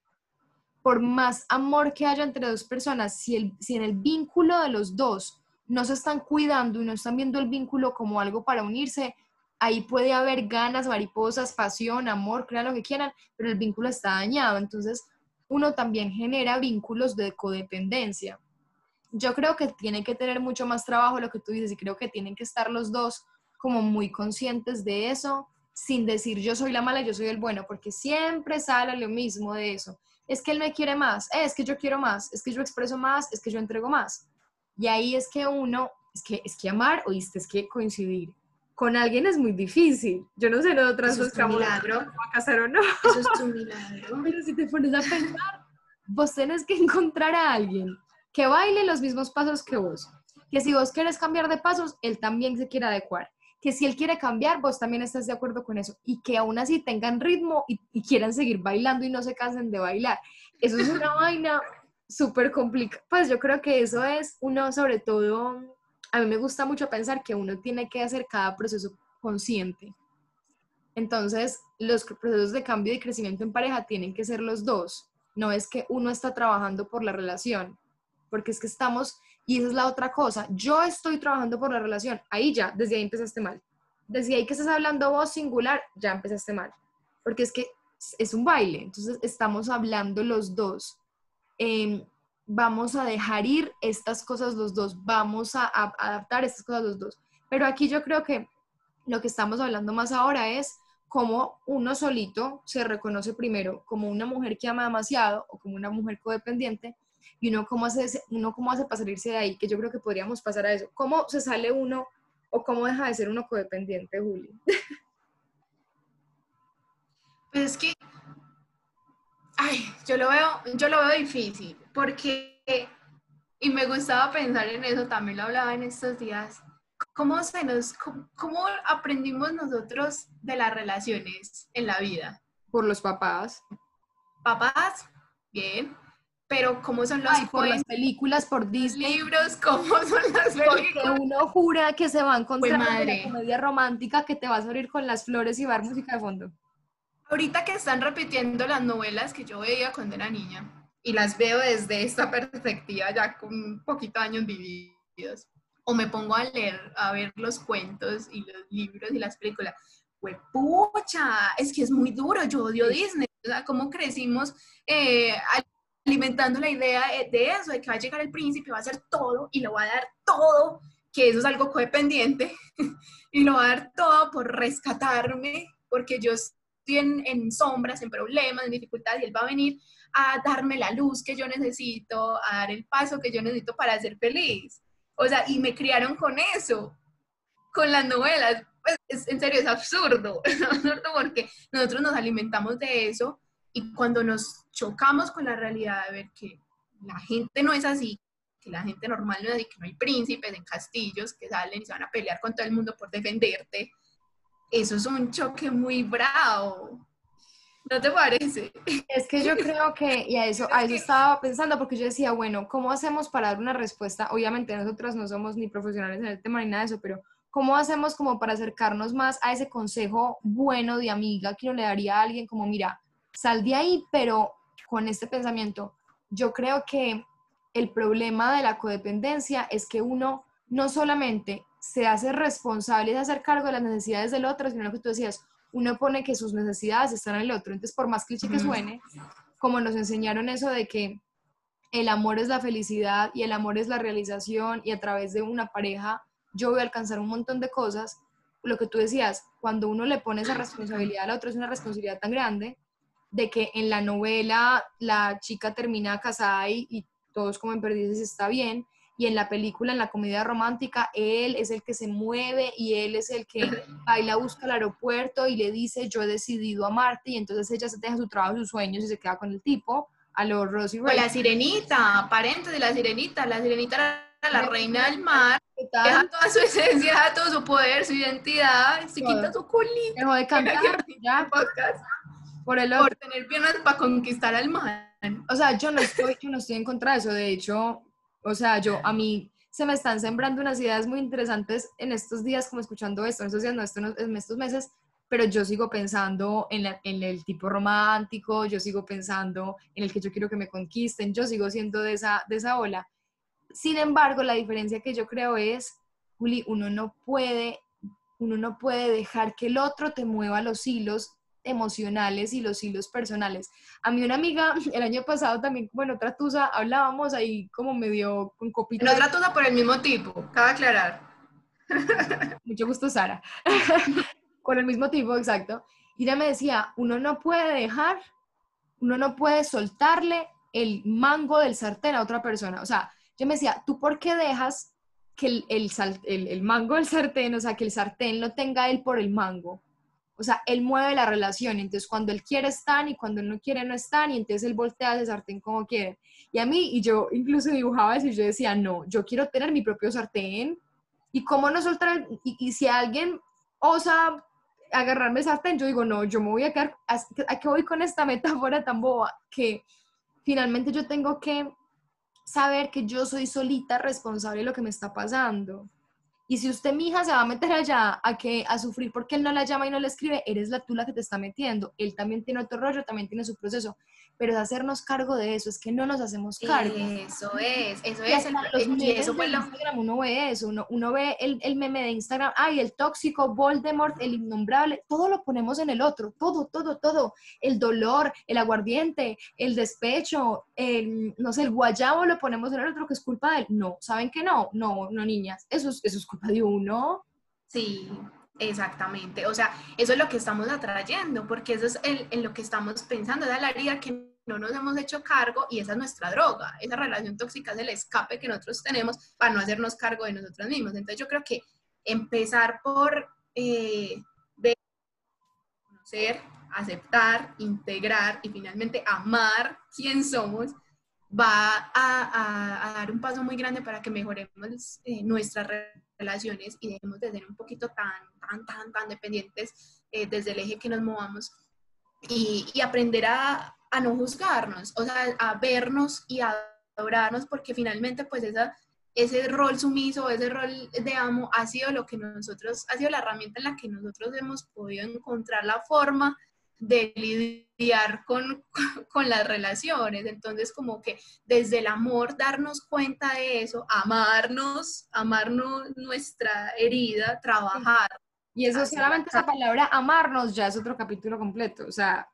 por más amor que haya entre dos personas, si, el, si en el vínculo de los dos no se están cuidando y no están viendo el vínculo como algo para unirse, ahí puede haber ganas, mariposas, pasión, amor, crean lo que quieran, pero el vínculo está dañado. Entonces, uno también genera vínculos de codependencia. Yo creo que tiene que tener mucho más trabajo lo que tú dices y creo que tienen que estar los dos como muy conscientes de eso, sin decir yo soy la mala, yo soy el bueno, porque siempre sale lo mismo de eso. Es que él me quiere más, es que yo quiero más, es que yo expreso más, es que yo entrego más. Y ahí es que uno, es que, es que amar, oíste, es que coincidir con alguien es muy difícil. Yo no sé nosotras Eso es un milagro. a casar o no. Eso es un milagro. Pero si te pones a pensar, vos tenés que encontrar a alguien que baile los mismos pasos que vos. Que si vos quieres cambiar de pasos, él también se quiere adecuar. Que si él quiere cambiar, vos también estás de acuerdo con eso. Y que aún así tengan ritmo y, y quieran seguir bailando y no se cansen de bailar. Eso es una vaina súper complicado. Pues yo creo que eso es uno, sobre todo, a mí me gusta mucho pensar que uno tiene que hacer cada proceso consciente. Entonces, los procesos de cambio y crecimiento en pareja tienen que ser los dos. No es que uno está trabajando por la relación, porque es que estamos, y esa es la otra cosa, yo estoy trabajando por la relación, ahí ya, desde ahí empezaste mal. Desde ahí que estás hablando vos singular, ya empezaste mal, porque es que es un baile, entonces estamos hablando los dos Em, vamos a dejar ir estas cosas los dos, vamos a, adaptar estas cosas los dos. Pero aquí yo creo que lo que estamos hablando más ahora es cómo uno solito se reconoce primero como una mujer que ama demasiado o como una mujer codependiente y uno cómo hace, uno cómo hace para salirse de ahí, que yo creo que podríamos pasar a eso. ¿Cómo se sale uno o cómo deja de ser uno codependiente, Juli? Pues es que Ay, yo lo veo, yo lo veo difícil, porque, y me gustaba pensar en eso, también lo hablaba en estos días, ¿cómo, se nos, cómo, aprendimos nosotros de las relaciones en la vida? Por los papás. Papás, bien, pero ¿cómo son los Ay, por las películas, por Disney. libros, ¿cómo son las películas? Porque uno jura que se va a encontrar madre. una comedia romántica que te vas a abrir con las flores y dar música de fondo. Ahorita que están repitiendo las novelas que yo veía cuando era niña, y las veo desde esta perspectiva ya con un poquito de años vividos, o me pongo a leer, a ver los cuentos y los libros y las películas, pues pucha, es que es muy duro, yo odio Disney, o sea, cómo crecimos eh, alimentando la idea de eso, de que va a llegar el príncipe, va a hacer todo y lo va a dar todo, que eso es algo codependiente y lo va a dar todo por rescatarme, porque yo estoy en, en sombras, en problemas, en dificultades, y él va a venir a darme la luz que yo necesito, a dar el paso que yo necesito para ser feliz. O sea, y me criaron con eso, con las novelas. Pues, es, en serio, es absurdo, es absurdo porque nosotros nos alimentamos de eso y cuando nos chocamos con la realidad de ver que la gente no es así, que la gente normal no es así, que no hay príncipes en castillos que salen y se van a pelear con todo el mundo por defenderte, eso es un choque muy bravo. ¿No te parece? Es que yo creo que, y a eso, a eso estaba pensando, porque yo decía, bueno, ¿cómo hacemos para dar una respuesta? Obviamente nosotras no somos ni profesionales en el tema ni nada de eso, pero ¿cómo hacemos como para acercarnos más a ese consejo bueno de amiga que uno le daría a alguien como, mira, sal de ahí, pero con este pensamiento? Yo creo que el problema de la codependencia es que uno no solamente se hace responsable de hacer cargo de las necesidades del otro, sino lo que tú decías, uno pone que sus necesidades están en el otro. Entonces, por más cliché que suene, como nos enseñaron eso de que el amor es la felicidad y el amor es la realización y a través de una pareja yo voy a alcanzar un montón de cosas, lo que tú decías, cuando uno le pone esa responsabilidad al otro es una responsabilidad tan grande de que en la novela la chica termina casada y, todos como en perdices está bien, y en la película, en la comedia romántica, él es el que se mueve y él es el que baila, busca el aeropuerto y le dice, yo he decidido amarte, y entonces ella se deja su trabajo, sus sueños y se queda con el tipo, a los Rosy Ray. la sirenita, parente de la sirenita, la sirenita era la reina del mar, deja toda su esencia, deja todo su poder, su identidad, se quita su culito. Dejó de cantar, ya. Por el otro. Por tener piernas para conquistar al mar. O sea, yo no estoy, yo no estoy en contra de eso, de hecho, o sea, yo, a mí se me están sembrando unas ideas muy interesantes en estos días, como escuchando esto, en estos días, no, en estos meses, pero yo sigo pensando en, en, el tipo romántico, yo sigo pensando en el que yo quiero que me conquisten, yo sigo siendo de esa, de esa ola. Sin embargo, la diferencia que yo creo es, Juli, uno no puede, uno no puede dejar que el otro te mueva los hilos emocionales y los hilos personales. A mí una amiga el año pasado también, bueno, otra tusa, hablábamos ahí como medio con copita. No otra tusa por el mismo tipo, cabe aclarar. Mucho gusto, Sara. con el mismo tipo, exacto. Y ella me decía, uno no puede dejar, uno no puede soltarle el mango del sartén a otra persona. O sea, yo me decía, ¿tú por qué dejas que el, el, el, el mango del sartén, o sea, que el sartén lo tenga él por el mango? O sea, él mueve la relación, entonces cuando él quiere están y cuando él no quiere no están y entonces él voltea ese sartén como quiere. Y a mí, y yo incluso dibujaba eso y yo decía, no, yo quiero tener mi propio sartén y cómo no soltar, y, si alguien osa agarrarme el sartén, yo digo, no, yo me voy a quedar, ¿a qué voy con esta metáfora tan boba? Que finalmente yo tengo que saber que yo soy solita responsable de lo que me está pasando. Y si usted, mi hija, se va a meter allá a, que, a sufrir porque él no la llama y no le escribe, eres la tú la que te está metiendo. Él también tiene otro rollo, también tiene su proceso. Pero es hacernos cargo de eso, es que no nos hacemos cargo. Eso es, eso es. El, y eso fue Instagram uno ve eso, uno, uno ve el, el, meme de Instagram, ay, el tóxico, Voldemort, el innombrable, todo lo ponemos en el otro, todo, todo, todo. El dolor, el aguardiente, el despecho, el, no sé, el guayabo lo ponemos en el otro que es culpa de él. No, ¿saben que no? No, no, niñas, eso es, eso es culpa de uno. Sí, exactamente. O sea, eso es lo que estamos atrayendo, porque eso es en lo que estamos pensando, esa es la herida que no nos hemos hecho cargo y esa es nuestra droga. Esa relación tóxica es el escape que nosotros tenemos para no hacernos cargo de nosotros mismos. Entonces yo creo que empezar por eh, conocer, aceptar, integrar y finalmente amar quién somos va a, dar un paso muy grande para que mejoremos eh, nuestras relaciones y dejemos de ser un poquito tan, tan, tan, tan dependientes eh, desde el eje que nos movamos y, y aprender a, a, no juzgarnos, o sea, a vernos y a adorarnos porque finalmente pues esa, ese rol sumiso, ese rol de amo ha sido lo que nosotros, ha sido la herramienta en la que nosotros hemos podido encontrar la forma de lidiar con, con, las relaciones. Entonces, como que desde el amor darnos cuenta de eso, amarnos, amarnos nuestra herida, trabajar. Y eso solamente esa palabra amarnos ya es otro capítulo completo. O sea,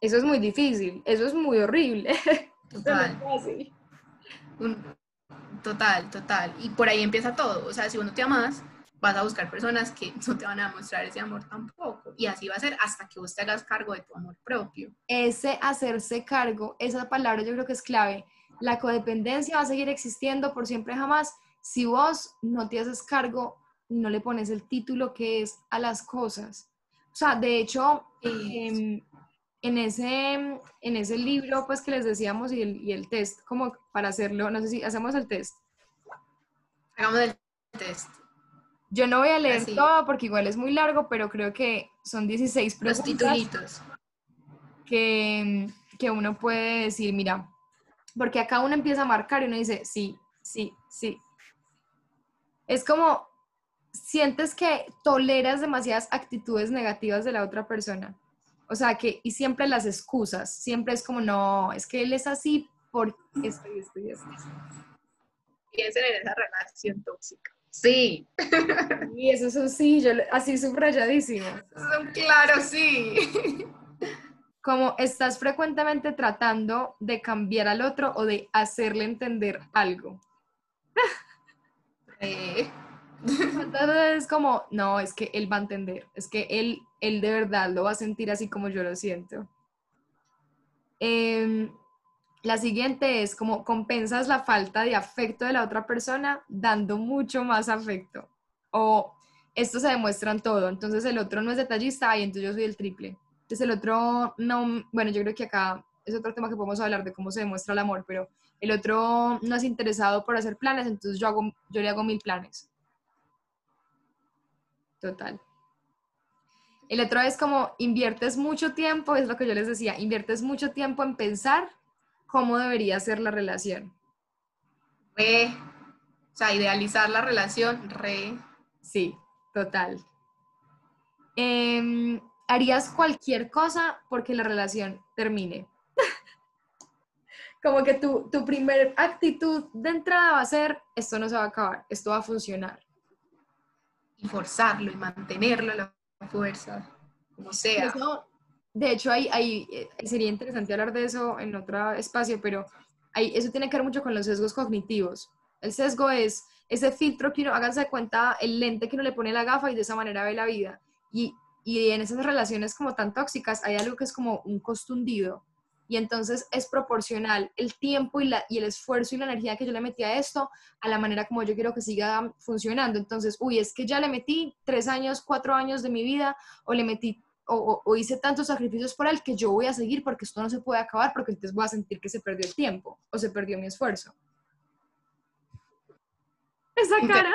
eso es muy difícil, eso es muy horrible. Total. Total, total. Y por ahí empieza todo. O sea, si uno te amas, vas a buscar personas que no te van a mostrar ese amor tampoco. Y así va a ser hasta que vos te hagas cargo de tu amor propio. Ese hacerse cargo, esa palabra yo creo que es clave. La codependencia va a seguir existiendo por siempre jamás si vos no te haces cargo, no le pones el título que es a las cosas. O sea, de hecho, em, en, ese, en ese libro, pues que les decíamos, y el, y el test, como para hacerlo, no sé si hacemos el test. Hagamos el test. Yo no voy a leer todo porque igual es muy largo, pero creo que son 16 preguntas. Que, que uno puede decir, mira, porque acá uno empieza a marcar y uno dice, sí, sí, sí. Es como, sientes que toleras demasiadas actitudes negativas de la otra persona. O sea, que, y siempre las excusas, siempre es como, no, es que él es así por esto y esto y esto. Piensen en esa relación tóxica. Sí. Y eso es un sí, yo así subrayadísimo. Es un claro sí. Como estás frecuentemente tratando de cambiar al otro o de hacerle entender algo. Eh. Entonces es como, no, es que él va a entender, es que él, él de verdad lo va a sentir así como yo lo siento. Eh, la siguiente es como compensas la falta de afecto de la otra persona dando mucho más afecto. O esto se demuestra en todo. Entonces el otro no es detallista y entonces yo soy el triple. Entonces el otro no, bueno, yo creo que acá es otro tema que podemos hablar de cómo se demuestra el amor, pero el otro no es interesado por hacer planes, entonces yo, hago, yo le hago mil planes. Total. El otro es como inviertes mucho tiempo, es lo que yo les decía, inviertes mucho tiempo en pensar cómo debería ser la relación. Re, o sea, idealizar la relación, re. Sí, total. Em, harías cualquier cosa porque la relación termine. Como que tu, tu primer actitud de entrada va a ser, esto no se va a acabar, esto va a funcionar. Y forzarlo y mantenerlo a la fuerza, como sea. De hecho, hay, hay, eh, sería interesante hablar de eso en otro espacio, pero hay, eso tiene que ver mucho con los sesgos cognitivos. El sesgo es ese filtro que uno, háganse de cuenta, el lente que uno le pone la gafa y de esa manera ve la vida. Y, y en esas relaciones como tan tóxicas hay algo que es como un costo hundido. Y entonces es proporcional el tiempo y, la, y el esfuerzo y la energía que yo le metí a esto a la manera como yo quiero que siga funcionando. Entonces, uy, es que ya le metí tres años, cuatro años de mi vida o le metí o, hice tantos sacrificios por él que yo voy a seguir porque esto no se puede acabar porque entonces voy a sentir que se perdió el tiempo o se perdió mi esfuerzo. Esa cara.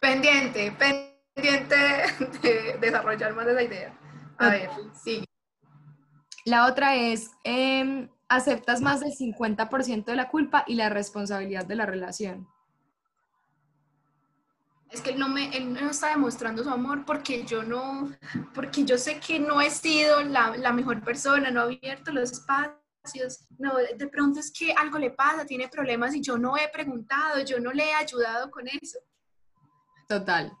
Pendiente, pendiente de desarrollar más esa idea. A ver, sigue. La otra es, em, aceptas más del 50% de la culpa y la responsabilidad de la relación es que él no me él no está demostrando su amor porque yo no porque yo sé que no he sido la, la, mejor persona no he abierto los espacios no de pronto es que algo le pasa tiene problemas y yo no he preguntado yo no le he ayudado con eso. Total.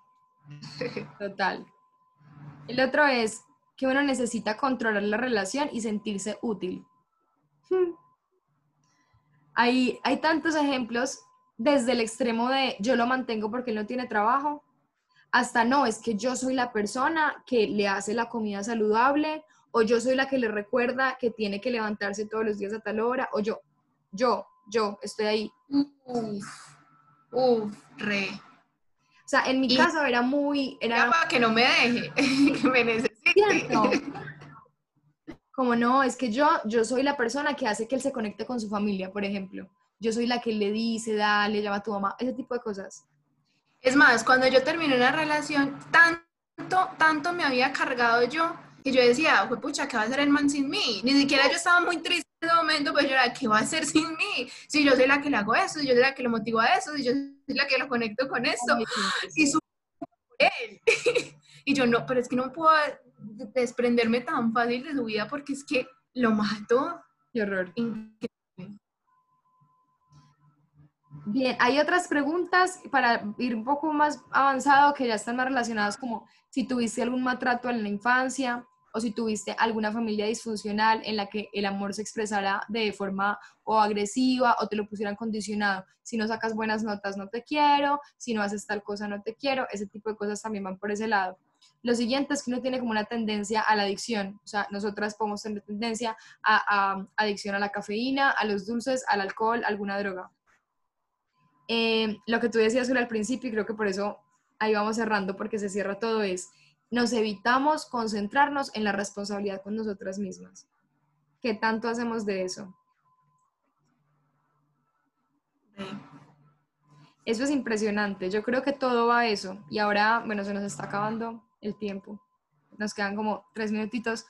Total. El otro es que uno necesita controlar la relación y sentirse útil. Hay, hay tantos ejemplos desde el extremo de yo lo mantengo porque él no tiene trabajo, hasta no, es que yo soy la persona que le hace la comida saludable, o yo soy la que le recuerda que tiene que levantarse todos los días a tal hora, o yo, yo, yo, estoy ahí. Uf, uf, re. O sea, en mi caso era muy... Era para que no me deje, que me necesite. Como no, es que yo, yo soy la persona que hace que él se conecte con su familia, por ejemplo yo soy la que le dice, dale, llama a tu mamá, ese tipo de cosas. Es más, cuando yo terminé una relación, tanto, tanto me había cargado yo, que yo decía, fue pucha, ¿qué va a hacer el man sin mí? Ni siquiera yo estaba muy triste en ese momento, pues yo era, ¿qué va a hacer sin mí? Si yo soy la que le hago eso, si yo soy la que lo motivo a eso, si yo soy la que lo conecto con eso, y su él. y yo no, pero es que no puedo desprenderme tan fácil de su vida porque es que lo mato. Qué horror. Bien, hay otras preguntas para ir un poco más avanzado que ya están más relacionadas como si tuviste algún maltrato en la infancia o si tuviste alguna familia disfuncional en la que el amor se expresara de forma o agresiva o te lo pusieran condicionado. Si no sacas buenas notas, no te quiero, si no haces tal cosa, no te quiero, ese tipo de cosas también van por ese lado. Lo siguiente es que uno tiene como una tendencia a la adicción, o sea, nosotras podemos tener tendencia a, a adicción a la cafeína, a los dulces, al alcohol, alguna droga. Eh, lo que tú decías sobre al principio, y creo que por eso ahí vamos cerrando, porque se cierra todo, es nos evitamos concentrarnos en la responsabilidad con nosotras mismas. ¿Qué tanto hacemos de eso? Eso es impresionante. Yo creo que todo va a eso. Y ahora, bueno, se nos está acabando el tiempo. Nos quedan como tres minutitos,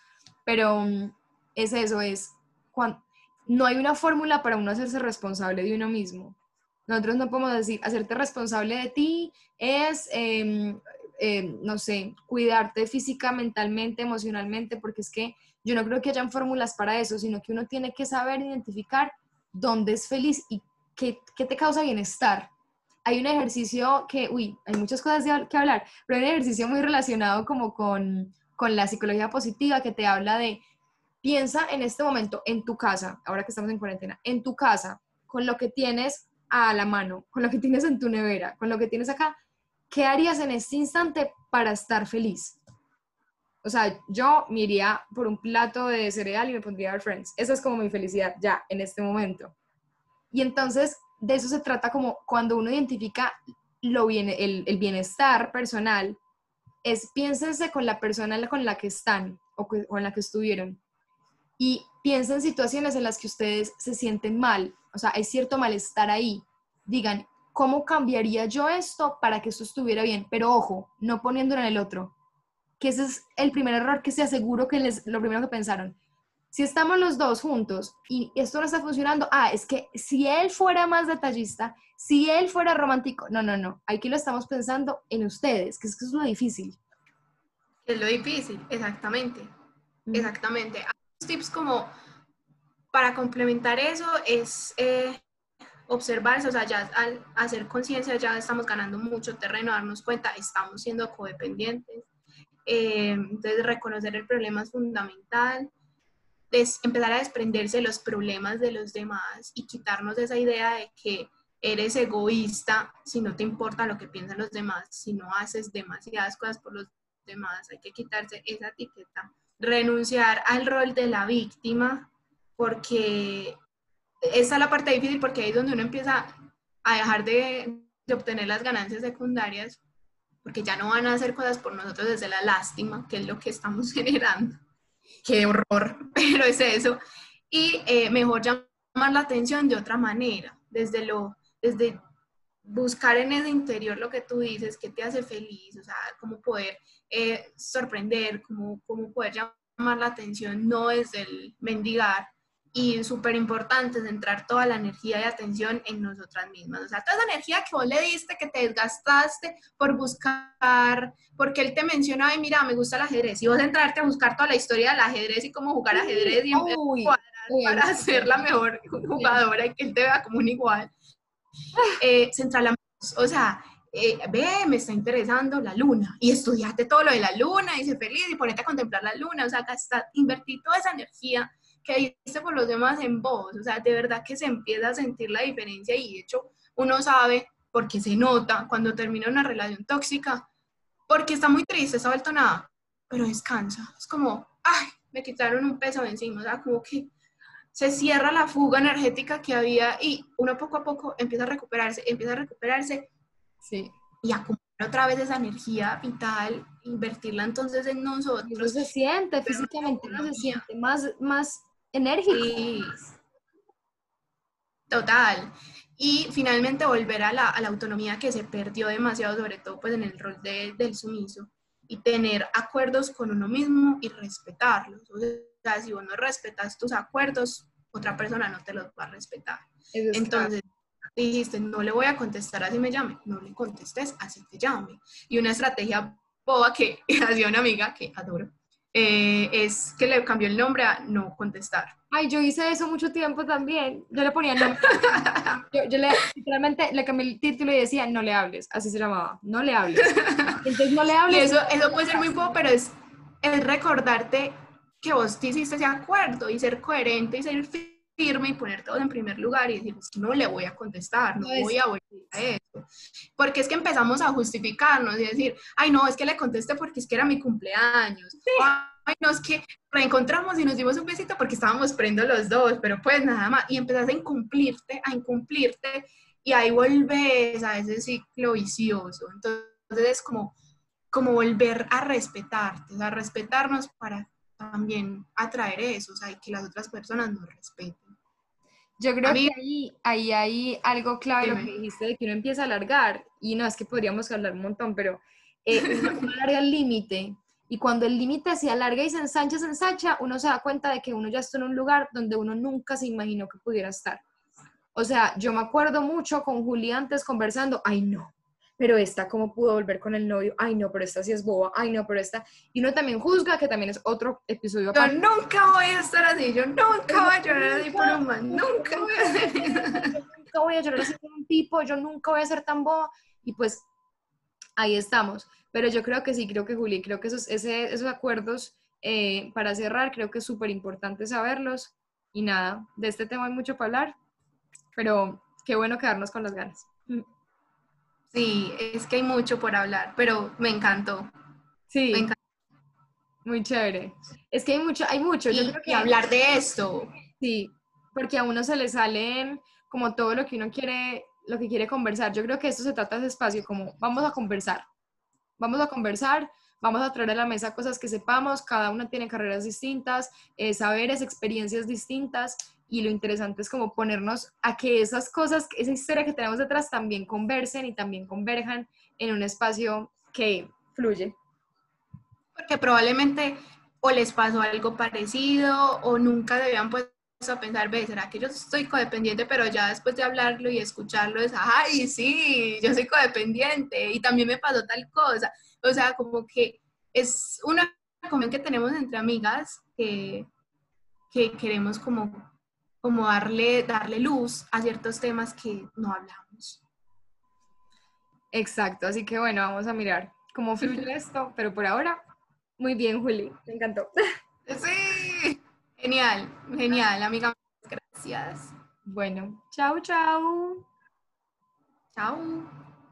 pero mm, es eso, es cuando, no hay una fórmula para uno hacerse responsable de uno mismo. Nosotros no podemos decir, hacerte responsable de ti es, em, em, no sé, cuidarte física, mentalmente, emocionalmente, porque es que yo no creo que hayan fórmulas para eso, sino que uno tiene que saber identificar dónde es feliz y qué, qué te causa bienestar. Hay un ejercicio que, uy, hay muchas cosas que hablar, pero hay un ejercicio muy relacionado como con, con la psicología positiva que te habla de, piensa en este momento, en tu casa, ahora que estamos en cuarentena, en tu casa, con lo que tienes a la mano, con lo que tienes en tu nevera, con lo que tienes acá, ¿qué harías en este instante para estar feliz? O sea, yo me iría por un plato de cereal y me pondría a ver Friends. Esa es como mi felicidad ya en este momento. Y entonces, de eso se trata como cuando uno identifica lo bien, el, el bienestar personal, es piénsense con la persona con la que están o con la que estuvieron y piensen en situaciones en las que ustedes se sienten mal o sea, hay cierto malestar ahí. Digan, ¿cómo cambiaría yo esto para que esto estuviera bien? Pero ojo, no poniéndolo en el otro. Que ese es el primer error que se aseguro que es lo primero que pensaron. Si estamos los dos juntos y esto no está funcionando, ah, es que si él fuera más detallista, si él fuera romántico, no, no, no, aquí lo estamos pensando en ustedes, que es, que es lo difícil. Es lo difícil, exactamente, exactamente. Tips como para complementar eso es eh, observarse, o sea, ya al hacer conciencia ya estamos ganando mucho terreno, darnos cuenta, estamos siendo codependientes. Eh, entonces, reconocer el problema es fundamental. Es empezar a desprenderse de los problemas de los demás y quitarnos esa idea de que eres egoísta si no te importa lo que piensan los demás, si no haces demasiadas cosas por los demás. Hay que quitarse esa etiqueta. Renunciar al rol de la víctima, porque esa es la parte difícil porque ahí es donde uno empieza a dejar de, obtener las ganancias secundarias, porque ya no van a hacer cosas por nosotros desde la lástima, que es lo que estamos generando. Qué horror, pero es eso. Y eh, mejor llamar la atención de otra manera, desde lo, desde buscar en ese interior lo que tú dices, que te hace feliz, o sea, cómo poder eh, sorprender, cómo, cómo poder llamar la atención, no desde el mendigar, y súper importante centrar toda la energía y atención en nosotras mismas. O sea, toda esa energía que vos le diste, que te desgastaste por buscar, porque él te mencionaba, y mira, me gusta el ajedrez, y vos entrarte a buscar toda la historia del ajedrez y cómo jugar ajedrez y Uy, para ser la mejor jugadora y que él te vea como un igual. Eh, centrar o sea, eh, ve, me está interesando la luna y estudiate todo lo de la luna y sé feliz y ponete a contemplar la luna, o sea, gastar, invertir toda esa energía que diste por los demás en vos. O sea, de verdad que se empieza a sentir la diferencia y de hecho uno sabe porque se nota cuando termina una relación tóxica, porque está muy triste, está vuelto nada, pero descansa. Es como, ay, me quitaron un peso de encima, o sea, como que se cierra la fuga energética que había y uno poco a poco empieza a recuperarse, empieza a recuperarse. Sí. Y acumular otra vez esa energía vital, invertirla entonces en nosotros. No se siente físicamente, no se siente más, más enérgico. Total. Y finalmente volver a la, autonomía que se perdió demasiado, sobre todo pues en el rol del sumiso, y tener acuerdos con uno mismo y respetarlos. O sea, si vos no respetas tus acuerdos, otra persona no te los va a respetar. Entonces, dijiste, no le voy a contestar así me llame, no le contestes así te llame. Y una estrategia boba que hacía una amiga que adoro, eh, es que le cambió el nombre a no contestar. Ay, yo hice eso mucho tiempo también. Yo le ponía nombre. yo, le, literalmente le cambié el título y decía, no le hables. Así se llamaba, no le hables. Entonces no le hables. eso, eso puede ser muy poco, pero es es recordarte que vos te hiciste ese acuerdo y ser coherente y ser firme y poner todo en primer lugar y decir, no le voy a contestar, no voy a volver a eso. Porque es que empezamos a justificarnos y decir, ay, no, es que le contesté porque es que era mi cumpleaños. Ay, no, es que reencontramos y nos dimos un besito porque estábamos prendo los dos, pero pues nada más. Y empezás a incumplirte, a incumplirte y ahí volvés a ese ciclo vicioso. Entonces es como, como volver a respetarte, a respetarnos para también atraer eso, o sea, y que las otras personas nos respeten. Yo creo que ahí, ahí hay algo clave lo que dijiste de que uno empieza a alargar, y no es que podríamos hablar un montón, pero eh, uno alarga el límite, y cuando el límite se alarga y se ensancha, se ensancha, uno se da cuenta de que uno ya está en un lugar donde uno nunca se imaginó que pudiera estar. O sea, yo me acuerdo mucho con Juli antes conversando, ay no, pero esta cómo pudo volver con el novio, ay no, pero esta sí es boba, ay no, pero esta, y uno también juzga, que también es otro episodio. Yo nunca voy a estar así, yo nunca voy a llorar así por un man, nunca voy a nunca voy a llorar así por un tipo, yo nunca voy a ser tan boba, y pues ahí estamos. Pero yo creo que sí, creo que Juli, creo que esos, esos acuerdos, eh, para cerrar, creo que es súper importante saberlos, y nada, de este tema hay mucho para hablar, pero qué bueno quedarnos con las ganas. Sí, es que hay mucho por hablar, pero me encantó. Sí. Muy chévere. Es que hay mucho, hay mucho. Yo creo que hablar de esto. Sí, porque a uno se le salen como todo lo que uno quiere, lo que quiere conversar. Yo creo que esto se trata de espacio, como vamos a conversar. Vamos a conversar, vamos a traer a la mesa cosas que sepamos, cada una tiene carreras distintas, eh, saberes, experiencias distintas y lo interesante es como ponernos a que esas cosas, esa historia que tenemos detrás también conversen y también converjan en un espacio que fluye. Porque probablemente o les pasó algo parecido o nunca debían pues a pensar, ve, ¿será que yo estoy codependiente? Pero ya después de hablarlo y escucharlo es, ay, sí, yo soy codependiente y también me pasó tal cosa. O sea, como que es una conversación que tenemos entre amigas que, que queremos como como darle, darle luz a ciertos temas que no hablamos. Exacto, así que bueno, vamos a mirar cómo fluye esto, pero por ahora, muy bien, Juli, me encantó. Sí, genial, genial, amiga, gracias. Bueno, chao, chao. Chao.